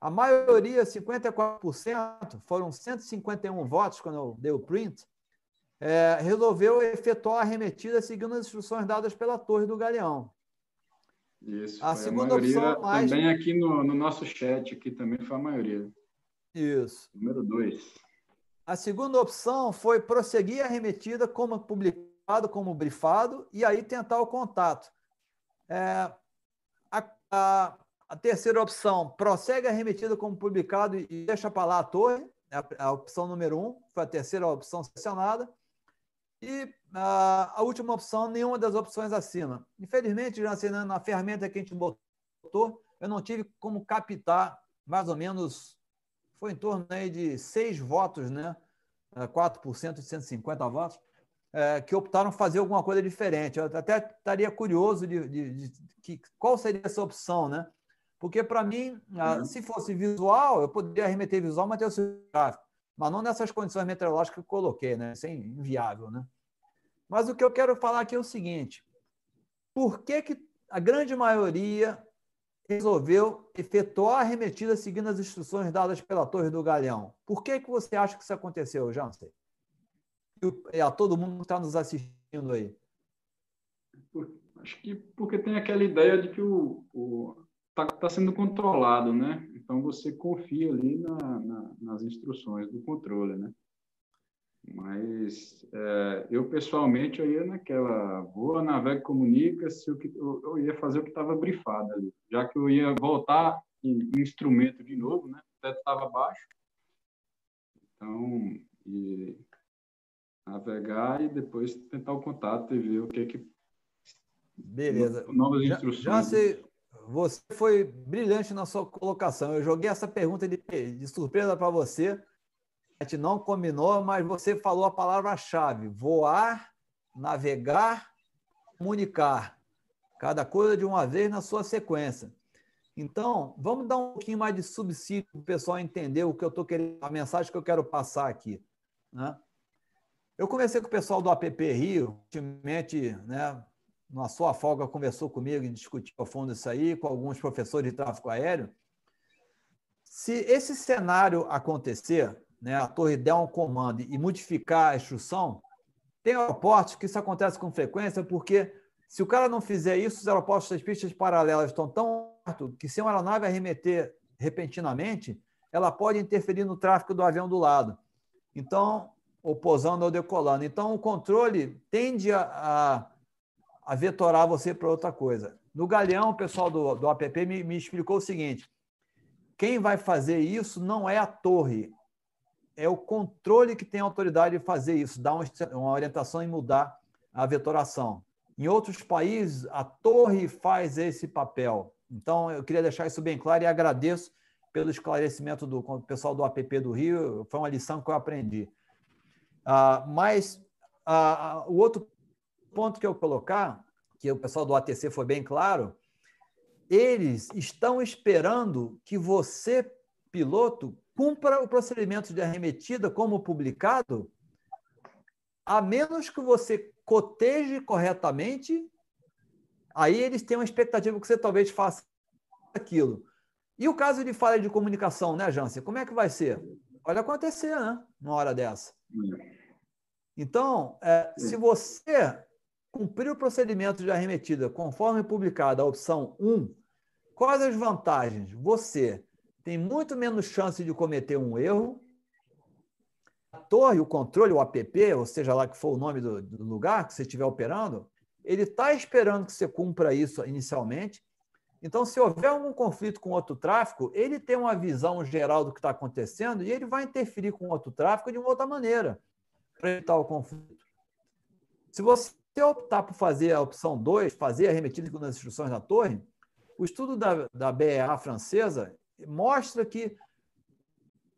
A maioria, 54%, foram 151 votos quando eu dei o print, é, resolveu efetuar a arremetida seguindo as instruções dadas pela Torre do Galeão. Isso, a segunda a opção mais... também aqui no, no, nosso chat aqui também foi a maioria. Isso. Número dois. A segunda opção foi prosseguir a arremetida como publicado, como brifado, e aí tentar o contato. É, a, a, a, terceira opção, prossegue a arremetida como publicado e deixa para lá a torre, a, a opção número um, foi a terceira opção selecionada. E uh, a última opção, nenhuma das opções acima. Infelizmente, já assim, na ferramenta que a gente botou, eu não tive como captar mais ou menos, foi em torno aí de seis votos, né? 4% de 150 votos, é, que optaram fazer alguma coisa diferente. Eu até estaria curioso de, de, de, de qual seria essa opção, né? Porque, para mim, uhum. se fosse visual, eu poderia remeter visual, mas ter o gráfico. Mas não nessas condições meteorológicas que eu coloquei, né? Isso é inviável, né? Mas o que eu quero falar aqui é o seguinte: por que, que a grande maioria resolveu efetuar a arremetida seguindo as instruções dadas pela Torre do Galeão? Por que, que você acha que isso aconteceu, Jansen? E a todo mundo que está nos assistindo aí. Acho que porque tem aquela ideia de que o, o está tá sendo controlado, né? Então você confia ali na, na, nas instruções do controle, né? Mas é, eu pessoalmente eu ia naquela voa, navega, comunica, se eu, eu, eu ia fazer o que estava brifado ali, já que eu ia voltar em, em instrumento de novo, né? O teto estava baixo, então e navegar e depois tentar o contato e ver o que que Beleza. Novas instruções. Já, já sei, você foi brilhante na sua colocação. Eu joguei essa pergunta de, de surpresa para você. A gente não combinou, mas você falou a palavra-chave: voar, navegar, comunicar. Cada coisa de uma vez na sua sequência. Então, vamos dar um pouquinho mais de subsídio para o pessoal entender o que eu estou querendo, a mensagem que eu quero passar aqui. Né? Eu conversei com o pessoal do APP Rio, ultimamente, né, na sua folga, conversou comigo e discutiu a fundo isso aí, com alguns professores de tráfego aéreo. Se esse cenário acontecer, né, a torre der um comando e modificar a instrução, tem aeroportos que isso acontece com frequência, porque se o cara não fizer isso, os aeroportos das pistas paralelas estão tão perto que se uma aeronave arremeter repentinamente, ela pode interferir no tráfego do avião do lado. Então, ou posando ou decolando. Então, o controle tende a, a a vetorar você para outra coisa. No Galeão, o pessoal do, do app me, me explicou o seguinte: quem vai fazer isso não é a torre, é o controle que tem autoridade de fazer isso, dar uma orientação e mudar a vetoração. Em outros países, a torre faz esse papel. Então, eu queria deixar isso bem claro e agradeço pelo esclarecimento do pessoal do app do Rio. Foi uma lição que eu aprendi. Ah, mas ah, o outro ponto que eu colocar, que o pessoal do ATC foi bem claro, eles estão esperando que você, piloto, cumpra o procedimento de arremetida como publicado, a menos que você coteje corretamente, aí eles têm uma expectativa que você talvez faça aquilo. E o caso de falha de comunicação, né, Jansen? Como é que vai ser? Pode acontecer, né? Numa hora dessa. Então, é, se você cumprir o procedimento de arremetida conforme publicada a opção 1, quais as vantagens? Você tem muito menos chance de cometer um erro. A torre, o controle, o app, ou seja lá que for o nome do, do lugar que você estiver operando, ele está esperando que você cumpra isso inicialmente. Então, se houver algum conflito com outro tráfego, ele tem uma visão geral do que está acontecendo e ele vai interferir com outro tráfego de uma outra maneira para evitar o conflito. Se você se optar por fazer a opção 2, fazer a remetida segundo as instruções da torre, o estudo da, da BEA francesa mostra que,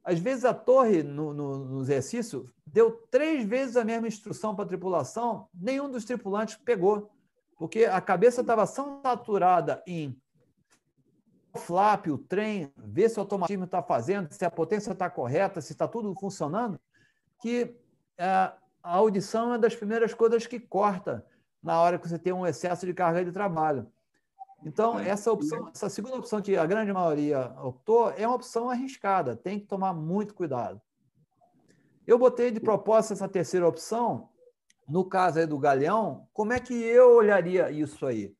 às vezes, a torre, no, no, no exercício, deu três vezes a mesma instrução para a tripulação, nenhum dos tripulantes pegou, porque a cabeça estava saturada em o flap, o trem, ver se o automatismo está fazendo, se a potência está correta, se está tudo funcionando, que é, a audição é uma das primeiras coisas que corta na hora que você tem um excesso de carga de trabalho. Então, essa opção, essa segunda opção que a grande maioria optou é uma opção arriscada, tem que tomar muito cuidado. Eu botei de propósito essa terceira opção, no caso aí do Galeão, como é que eu olharia isso aí?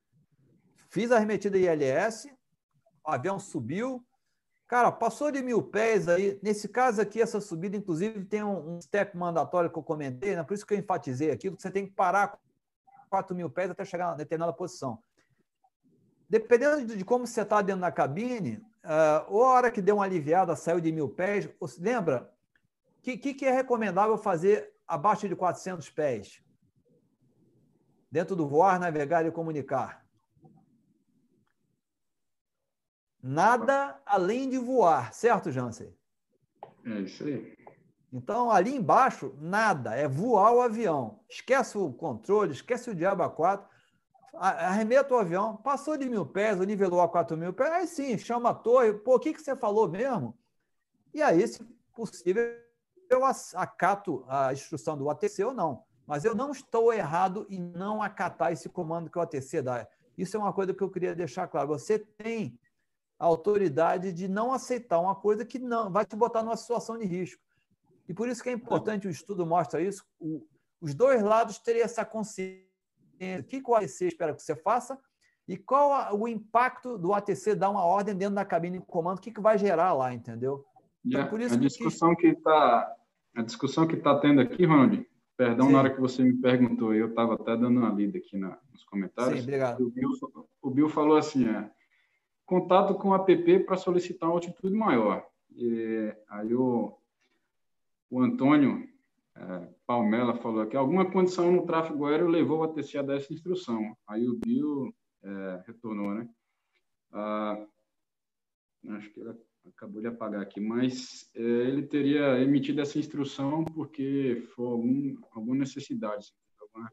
Fiz a arremetida ILS, o avião subiu, Cara, passou de mil pés aí. Nesse caso aqui, essa subida, inclusive, tem um, step mandatório que eu comentei, né? por isso que eu enfatizei aquilo, que você tem que parar 4 mil pés até chegar a determinada posição. Dependendo de, como você está dentro da cabine, uh, ou a hora que deu uma aliviada, saiu de mil pés, lembra? O que, que, que é recomendável fazer abaixo de 400 pés? Dentro do voar, navegar e comunicar. Nada além de voar, certo, Jansen? É isso aí. Então, ali embaixo, nada, é voar o avião. Esquece o controle, esquece o diabo a quatro, arremeta o avião, passou de mil pés, nivelou a quatro mil pés, aí sim, chama a torre, pô, o que, que você falou mesmo? E aí, se possível, eu acato a instrução do ATC ou não. Mas eu não estou errado em não acatar esse comando que o ATC dá. Isso é uma coisa que eu queria deixar claro. Você tem a autoridade de não aceitar uma coisa que não vai te botar numa situação de risco. E por isso que é importante, o estudo mostra isso, o, os dois lados terem essa consciência. O que o ATC espera que você faça e qual o impacto do ATC dar uma ordem dentro da cabine de comando, o que, que vai gerar lá, entendeu? Então, por isso a discussão que está a discussão que está tendo aqui, Ronald, perdão Sim. na hora que você me perguntou, eu estava até dando uma lida aqui na, nos comentários. Sim, obrigado. O Bill, o Bill falou assim, é, contato com o app para solicitar uma altitude maior. E aí o, o Antônio é, Palmela falou que alguma condição no tráfego aéreo levou a TC a dessa instrução. Aí o Bill é, retornou, né? Ah, acho que ele acabou de apagar aqui, mas é, ele teria emitido essa instrução porque foi algum, alguma necessidade, alguma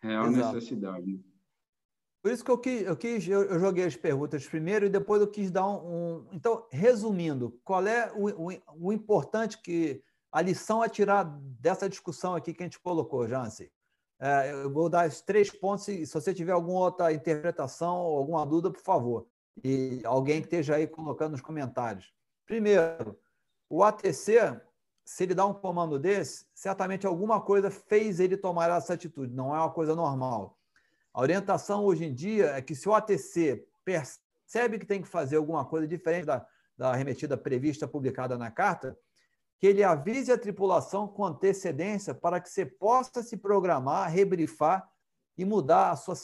real Exato. necessidade. Por isso que eu quis, eu, quis eu, eu, joguei as perguntas primeiro e depois eu quis dar um. um... Então, resumindo, qual é o, o, o, importante que. A lição a tirar dessa discussão aqui que a gente colocou, Jansen? É, eu vou dar esses três pontos e se você tiver alguma outra interpretação ou alguma dúvida, por favor. E alguém que esteja aí colocando nos comentários. Primeiro, o ATC, se ele dá um comando desse, certamente alguma coisa fez ele tomar essa atitude, não é uma coisa normal. A orientação hoje em dia é que se o ATC percebe que tem que fazer alguma coisa diferente da, da remetida prevista publicada na carta, que ele avise a tripulação com antecedência para que você possa se programar, rebrifar e mudar a sua,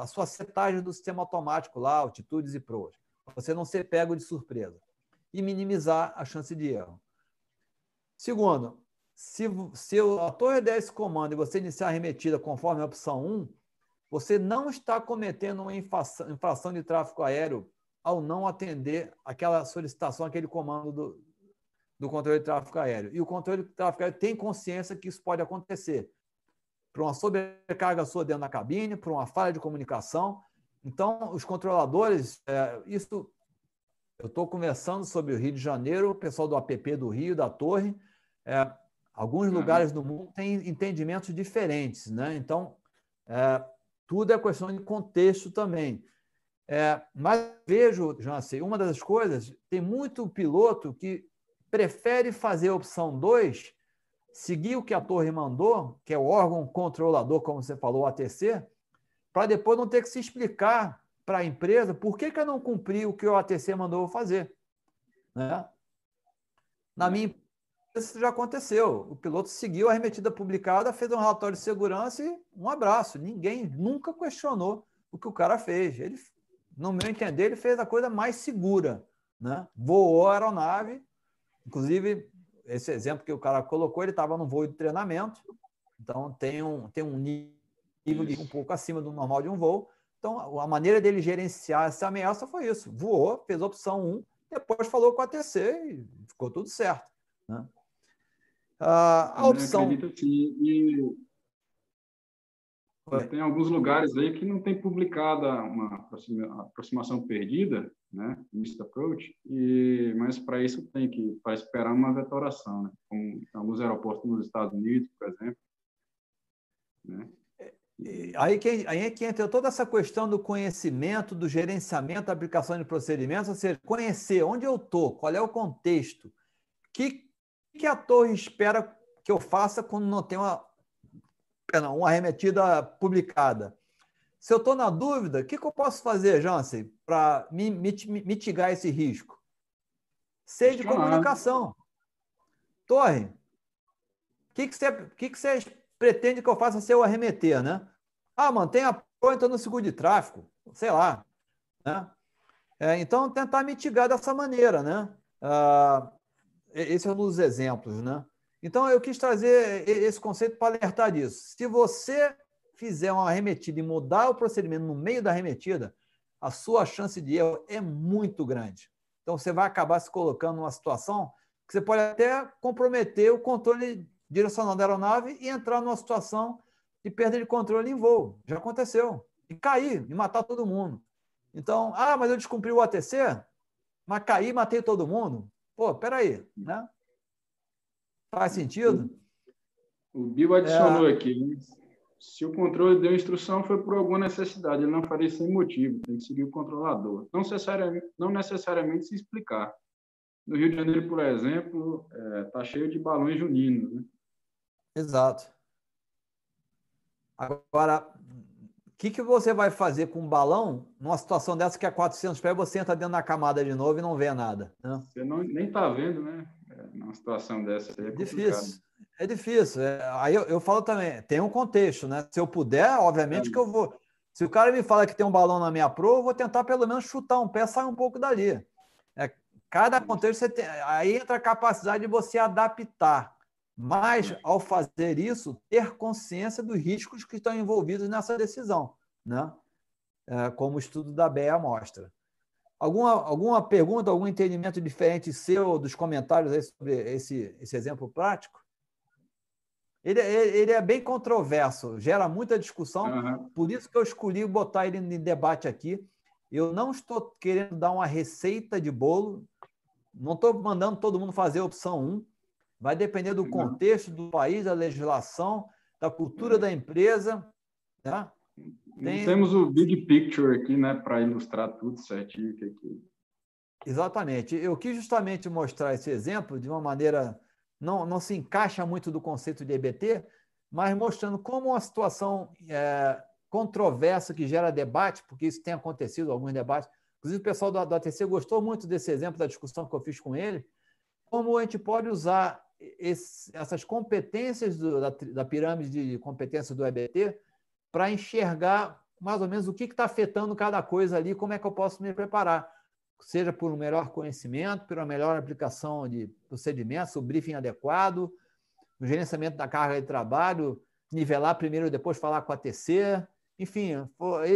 a sua setagem do sistema automático lá, altitudes e proas. Você não ser pego de surpresa. E minimizar a chance de erro. Segundo, se, se a torre der esse comando e você iniciar a remetida conforme a opção 1, você não está cometendo uma infração de tráfego aéreo ao não atender aquela solicitação, aquele comando do, do controle de tráfego aéreo. E o controle de tráfego aéreo tem consciência que isso pode acontecer por uma sobrecarga sua dentro da cabine, por uma falha de comunicação. Então, os controladores, é, isso eu estou conversando sobre o Rio de Janeiro, o pessoal do APP do Rio, da Torre. É, alguns uhum. lugares do mundo têm entendimentos diferentes, né? Então, é, tudo é questão de contexto também. É, mas vejo, Jansen, uma das coisas, tem muito piloto que prefere fazer a opção 2, seguir o que a torre mandou, que é o órgão controlador, como você falou, o ATC, para depois não ter que se explicar para a empresa por que, que eu não cumpri o que o ATC mandou fazer. Né? Na minha isso já aconteceu. O piloto seguiu a remetida publicada, fez um relatório de segurança e um abraço. Ninguém nunca questionou o que o cara fez. Ele, no meu entender, ele fez a coisa mais segura. Né? Voou a aeronave, inclusive, esse exemplo que o cara colocou, ele estava no voo de treinamento, então tem um, tem um nível de, um pouco acima do normal de um voo. Então, a maneira dele gerenciar essa ameaça foi isso. Voou, fez a opção 1, depois falou com a TC e ficou tudo certo. Né? Ah, a opção. Acredito e... tem alguns lugares aí que não tem publicada uma aproximação perdida, né, missed approach, e mas para isso tem que para esperar uma vetoração, né, como alguns aeroportos nos Estados Unidos, por exemplo, né. Aí que, aí é que entra toda essa questão do conhecimento, do gerenciamento, da aplicação de procedimentos, ou seja, conhecer onde eu estou, qual é o contexto, que que a torre espera que eu faça quando não tem uma, não, uma arremetida publicada? Se eu estou na dúvida, o que, que, eu posso fazer, Jansen, para mitigar esse risco? Seja de comunicação. Torre, o que, que, você, que, que você pretende que eu faça se eu arremeter, né? Ah, mantém a ponta no seguro de tráfego, sei lá. Né? É, então, tentar mitigar dessa maneira, né? Ah, esse é um dos exemplos, né? Então, eu quis trazer esse conceito para alertar disso. Se você fizer uma arremetida e mudar o procedimento no meio da arremetida, a sua chance de erro é muito grande. Então, você vai acabar se colocando numa situação que você pode até comprometer o controle direcional da aeronave e entrar numa situação de perda de controle em voo. Já aconteceu. E cair, e matar todo mundo. Então, ah, mas eu descumpri o ATC? Mas caí matei todo mundo? Pô, peraí, né? Faz sentido? O Bill adicionou é... aqui. Se o controle deu instrução, foi por alguma necessidade. Ele não faria sem motivo. Tem que seguir o controlador. Não necessariamente, não necessariamente se explicar. No Rio de Janeiro, por exemplo, está é, cheio de balões juninos. Né? Exato. Agora, que, que você vai fazer com um balão numa situação dessa que é 400 pés, você entra dentro da camada de novo e não vê nada? Né? Você não, nem está vendo, né? É, numa situação dessa. É difícil. É difícil. É, aí eu, eu, falo também, tem um contexto, né? Se eu puder, obviamente é. que eu vou. Se o cara me fala que tem um balão na minha pro, eu vou tentar pelo menos chutar um pé, sair um pouco dali. É, cada contexto, você tem, aí entra a capacidade de você adaptar. Mas, ao fazer isso, ter consciência dos riscos que estão envolvidos nessa decisão, né? É, como o estudo da BEA mostra. Alguma, alguma pergunta, algum entendimento diferente seu dos comentários sobre esse, esse exemplo prático? Ele, ele, é bem controverso, gera muita discussão, uhum. por isso que eu escolhi botar ele em debate aqui. Eu não estou querendo dar uma receita de bolo, não estou mandando todo mundo fazer a opção 1, Vai depender do contexto do país, da legislação, da cultura da empresa. Tá? Tem... Temos o big picture aqui, né, para ilustrar tudo certinho. Aqui. Exatamente. Eu quis justamente mostrar esse exemplo de uma maneira não, não se encaixa muito do conceito de EBT, mas mostrando como uma situação é, controversa que gera debate, porque isso tem acontecido, alguns debates. Inclusive, o pessoal do, do ATC gostou muito desse exemplo da discussão que eu fiz com ele, como a gente pode usar esse, essas competências do, da, da, pirâmide de competências do EBT para enxergar mais ou menos o que está afetando cada coisa ali, como é que eu posso me preparar, seja por um melhor conhecimento, uma melhor aplicação de procedimentos, o briefing adequado, o gerenciamento da carga de trabalho, nivelar primeiro depois falar com a TC. Enfim,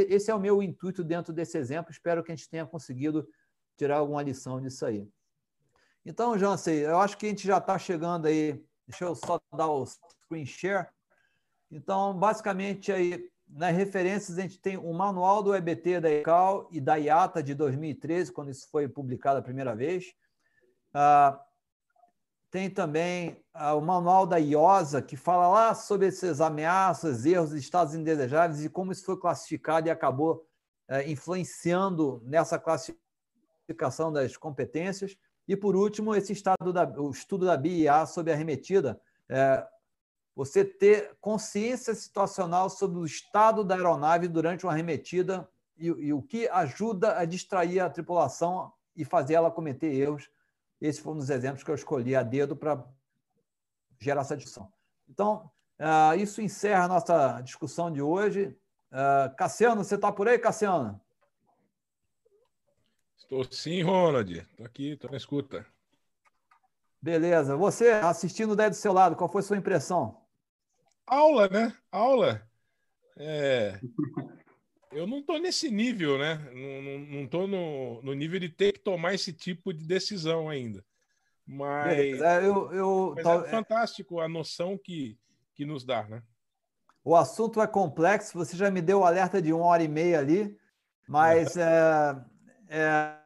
esse é o meu intuito dentro desse exemplo. Espero que a gente tenha conseguido tirar alguma lição disso aí. Então, Jansen, eu acho que a gente já está chegando aí. Deixa eu só dar o screen share. Então, basicamente, aí, nas referências, a gente tem o manual do EBT da ECAL e da IATA de 2013, quando isso foi publicado a primeira vez. Ah, tem também ah, o manual da IOSA, que fala lá sobre essas ameaças, erros, estados indesejáveis e como isso foi classificado e acabou eh, influenciando nessa classificação das competências. E, por último, esse estado da, o estudo da BIA sobre a remetida, é, você ter consciência situacional sobre o estado da aeronave durante uma arremetida e, e, o que ajuda a distrair a tripulação e fazer ela cometer erros. Esse foi um dos exemplos que eu escolhi a dedo para gerar essa discussão. Então, uh, isso encerra a nossa discussão de hoje. Uh, Cassiano, você está por aí, Cassiano? Estou sim, Ronald. Estou aqui, estou na escuta. Beleza. Você assistindo daí do seu lado, qual foi a sua impressão? Aula, né? Aula. É... Eu não estou nesse nível, né? Não estou no, no nível de ter que tomar esse tipo de decisão ainda. Mas, é, eu, eu, Mas é fantástico a noção que, que nos dá, né? O assunto é complexo, você já me deu o alerta de uma hora e meia ali, mas é, é,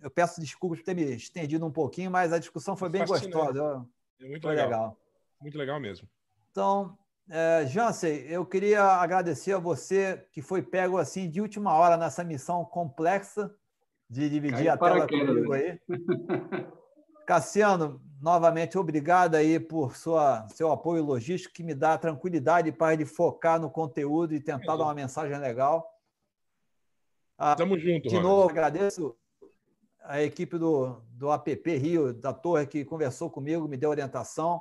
eu peço desculpas por ter me estendido um pouquinho, mas a discussão foi bem Fascinante. gostosa. É muito foi legal. legal. Muito legal mesmo. Então, é, Jansen, eu queria agradecer a você que foi pego assim de última hora nessa missão complexa de dividir Cai a tela comigo aí. Cassiano, novamente, obrigado aí por sua, seu apoio logístico, que me dá tranquilidade para ele focar no conteúdo e tentar é dar uma mensagem legal. Ah, Tamo junto, De novo, agradeço a equipe do, do APP Rio, da Torre, que conversou comigo, me deu orientação,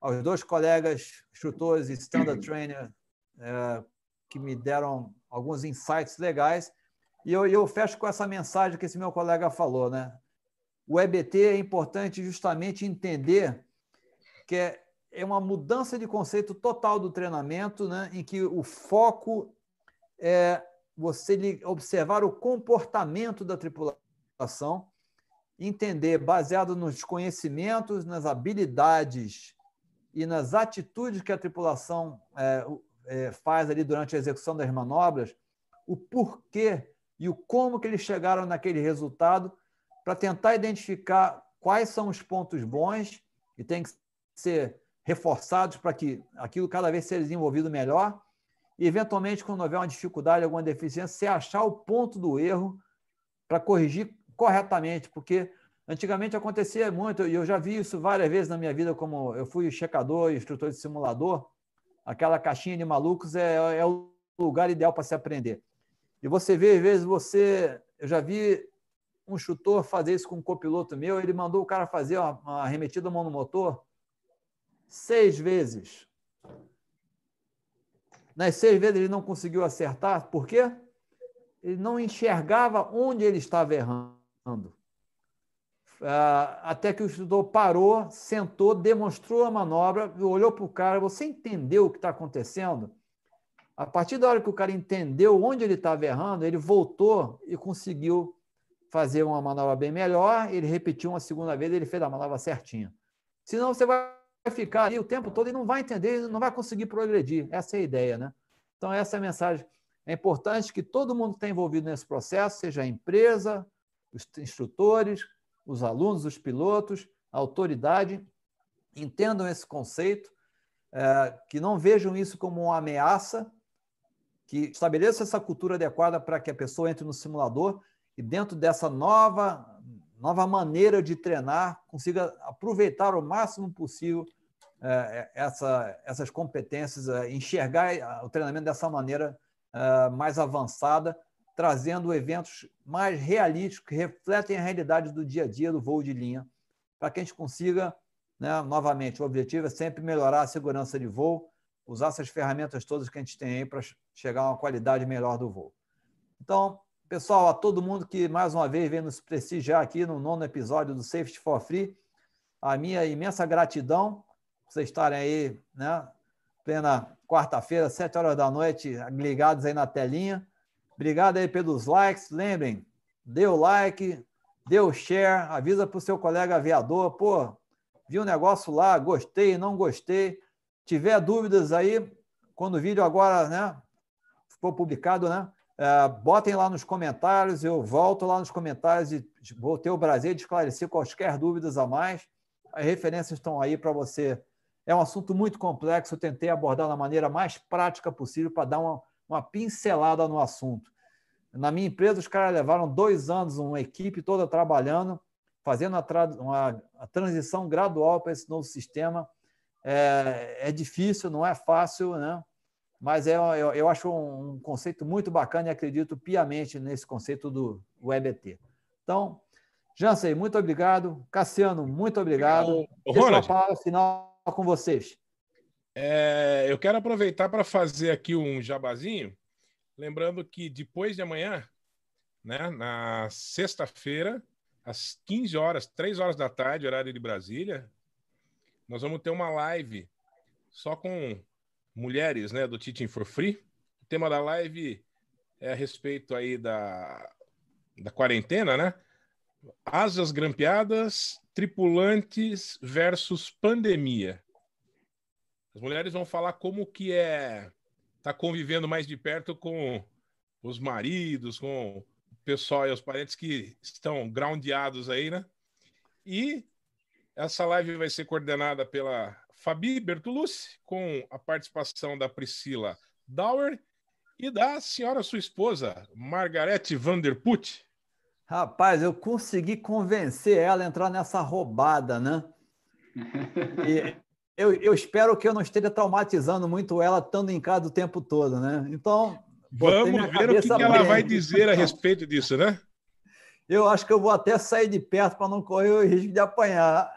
aos dois colegas, instrutores e standard trainer, é, que me deram alguns insights legais. E eu, eu fecho com essa mensagem que esse meu colega falou, né? O EBT é importante justamente entender que é, é uma mudança de conceito total do treinamento, né? em que o foco é você observar o comportamento da tripulação, entender, baseado nos conhecimentos, nas habilidades e nas atitudes que a tripulação é, é, faz ali durante a execução das manobras, o porquê e o como que eles chegaram naquele resultado, para tentar identificar quais são os pontos bons, e tem que ser reforçados para que aquilo cada vez seja desenvolvido melhor. E, eventualmente, quando houver uma dificuldade, alguma deficiência, você achar o ponto do erro para corrigir corretamente, porque antigamente acontecia muito, e eu já vi isso várias vezes na minha vida, como eu fui checador e instrutor de simulador, aquela caixinha de malucos é, é o lugar ideal para se aprender. E você vê, às vezes, você. Eu já vi um instrutor fazer isso com um copiloto meu, ele mandou o cara fazer uma, uma arremetida mão no motor seis vezes. Nas seis vezes ele não conseguiu acertar, por quê? Ele não enxergava onde ele estava errando. Ah, até que o instrutor parou, sentou, demonstrou a manobra, olhou para o cara, você entendeu o que está acontecendo? A partir da hora que o cara entendeu onde ele estava errando, ele voltou e conseguiu fazer uma manobra bem melhor, ele repetiu uma segunda vez, ele fez a manobra certinha. Senão você vai ficar ali o tempo todo e não vai entender, não vai conseguir progredir. Essa é a ideia, né? Então, essa é a mensagem. É importante que todo mundo que está envolvido nesse processo, seja a empresa, os instrutores, os alunos, os pilotos, a autoridade, entendam esse conceito, é, que não vejam isso como uma ameaça, que estabeleçam essa cultura adequada para que a pessoa entre no simulador e dentro dessa nova nova maneira de treinar consiga aproveitar o máximo possível é, essa, essas competências, é, enxergar o treinamento dessa maneira é, mais avançada, trazendo eventos mais realísticos que refletem a realidade do dia a dia do voo de linha, para que a gente consiga, né, novamente, o objetivo é sempre melhorar a segurança de voo, usar essas ferramentas todas que a gente tem aí para chegar a uma qualidade melhor do voo. Então, pessoal, a todo mundo que mais uma vez vem nos prestigiar aqui no nono episódio do Safety for Free, a minha imensa gratidão por vocês estarem aí, né? Plena quarta-feira, sete horas da noite, ligados aí na telinha. Obrigado aí pelos likes. Lembrem, dê o like, dê o share, avisa para o seu colega aviador, pô, vi um negócio lá, gostei, não gostei tiver dúvidas aí, quando o vídeo agora né, for publicado, né, é, botem lá nos comentários, eu volto lá nos comentários e vou ter o prazer de esclarecer quaisquer dúvidas a mais. As referências estão aí para você. É um assunto muito complexo, eu tentei abordar da maneira mais prática possível para dar uma, uma pincelada no assunto. Na minha empresa, os caras levaram dois anos, uma equipe toda trabalhando, fazendo a, tra uma, a transição gradual para esse novo sistema é, é difícil, não é fácil, né? Mas é, eu, eu acho um, conceito muito bacana e acredito piamente nesse conceito do WebET. Então, Jansen, muito obrigado. Cassiano, muito obrigado. Ronald, palavra final com vocês. É, eu quero aproveitar para fazer aqui um jabazinho, lembrando que depois de amanhã, né, na sexta-feira, às 15 horas, 3 horas da tarde, horário de Brasília, nós vamos ter uma live só com mulheres, né, do Teaching for Free. O tema da live é a respeito aí da, da quarentena, né? Asas grampeadas, tripulantes versus pandemia. As mulheres vão falar como que é tá convivendo mais de perto com os maridos, com o pessoal e os parentes que estão groundeados aí, né? E essa live vai ser coordenada pela Fabi Bertolucci, com a participação da Priscila Dauer e da senhora sua esposa, Margarete Vanderput. Rapaz, eu consegui convencer ela a entrar nessa roubada, né? E eu, eu espero que eu não esteja traumatizando muito ela estando em casa o tempo todo, né? Então. Vamos ver o que, que ela vai dizer a respeito disso, né? Eu acho que eu vou até sair de perto para não correr o risco de apanhar.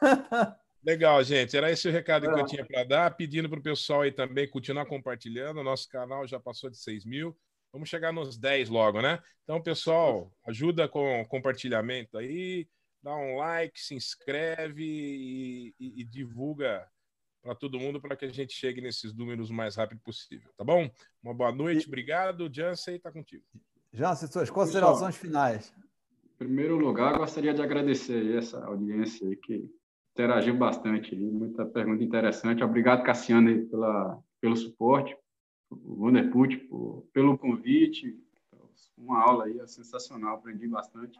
Legal, gente. Era esse o recado que eu tinha para dar. Pedindo para o pessoal aí também continuar compartilhando. Nosso canal já passou de 6 mil. Vamos chegar nos 10 logo, né? Então, pessoal, ajuda com compartilhamento aí, dá um like, se inscreve e, e, e divulga para todo mundo para que a gente chegue nesses números o mais rápido possível, tá bom? Uma boa noite, obrigado. Jansen, está contigo. Jansen, suas considerações Pessoal, finais. Primeiro lugar, gostaria de agradecer essa audiência aí que interagiu bastante, muita pergunta interessante. Obrigado, Cassiano, pela, pelo suporte, o Wonderput, pelo convite. Uma aula aí é sensacional, aprendi bastante.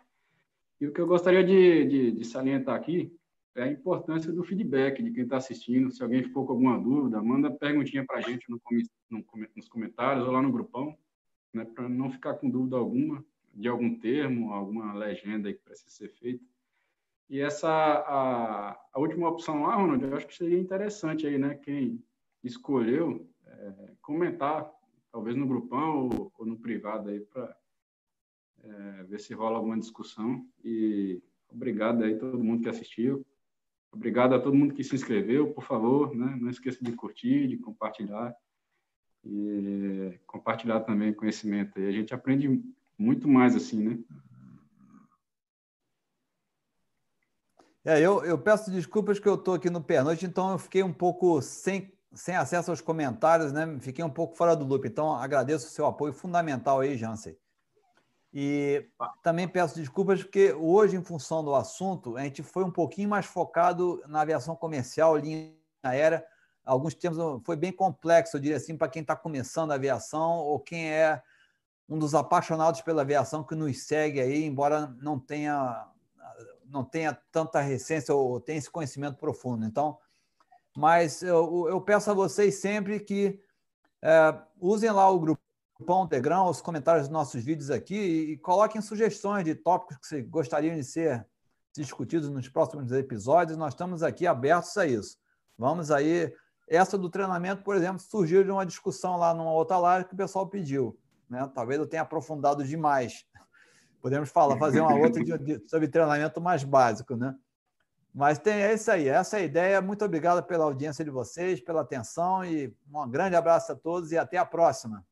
E o que eu gostaria de, de, de salientar aqui é a importância do feedback de quem está assistindo. Se alguém ficou com alguma dúvida, manda perguntinha para a gente no, no, nos comentários ou lá no grupão, né, para não ficar com dúvida alguma de algum termo, alguma legenda que precisa ser feita. E essa a, a, última opção lá, Ronald, eu acho que seria interessante aí, né? Quem escolheu é, comentar, talvez no grupão ou, ou no privado aí para é, ver se rola alguma discussão. E obrigado aí todo mundo que assistiu. Obrigado a todo mundo que se inscreveu, por favor, né? Não esqueça de curtir, de compartilhar e compartilhar também conhecimento. E a gente aprende muito mais assim, né? É, eu, eu peço desculpas que eu estou aqui no pernoite, então eu fiquei um pouco sem, sem acesso aos comentários, né? Fiquei um pouco fora do loop. Então, agradeço o seu apoio fundamental aí, Jansen. E também peço desculpas porque hoje, em função do assunto, a gente foi um pouquinho mais focado na aviação comercial, linha aérea. Alguns termos foi bem complexo, eu diria assim, para quem está começando a aviação ou quem é um dos apaixonados pela aviação que nos segue aí, embora não tenha não tenha tanta recência ou tenha esse conhecimento profundo. Então, mas eu, eu peço a vocês sempre que é, usem lá o grupão Telegram, os comentários dos nossos vídeos aqui e, e coloquem sugestões de tópicos que vocês gostariam de ser discutidos nos próximos episódios. Nós estamos aqui abertos a isso. Vamos aí. Essa do treinamento, por exemplo, surgiu de uma discussão lá numa outra live que o pessoal pediu. Né? Talvez eu tenha aprofundado demais Podemos falar, fazer uma outra de, de, sobre treinamento mais básico, né? Mas tem, é isso aí, essa é a ideia. Muito obrigado pela audiência de vocês, pela atenção e um grande abraço a todos e até a próxima.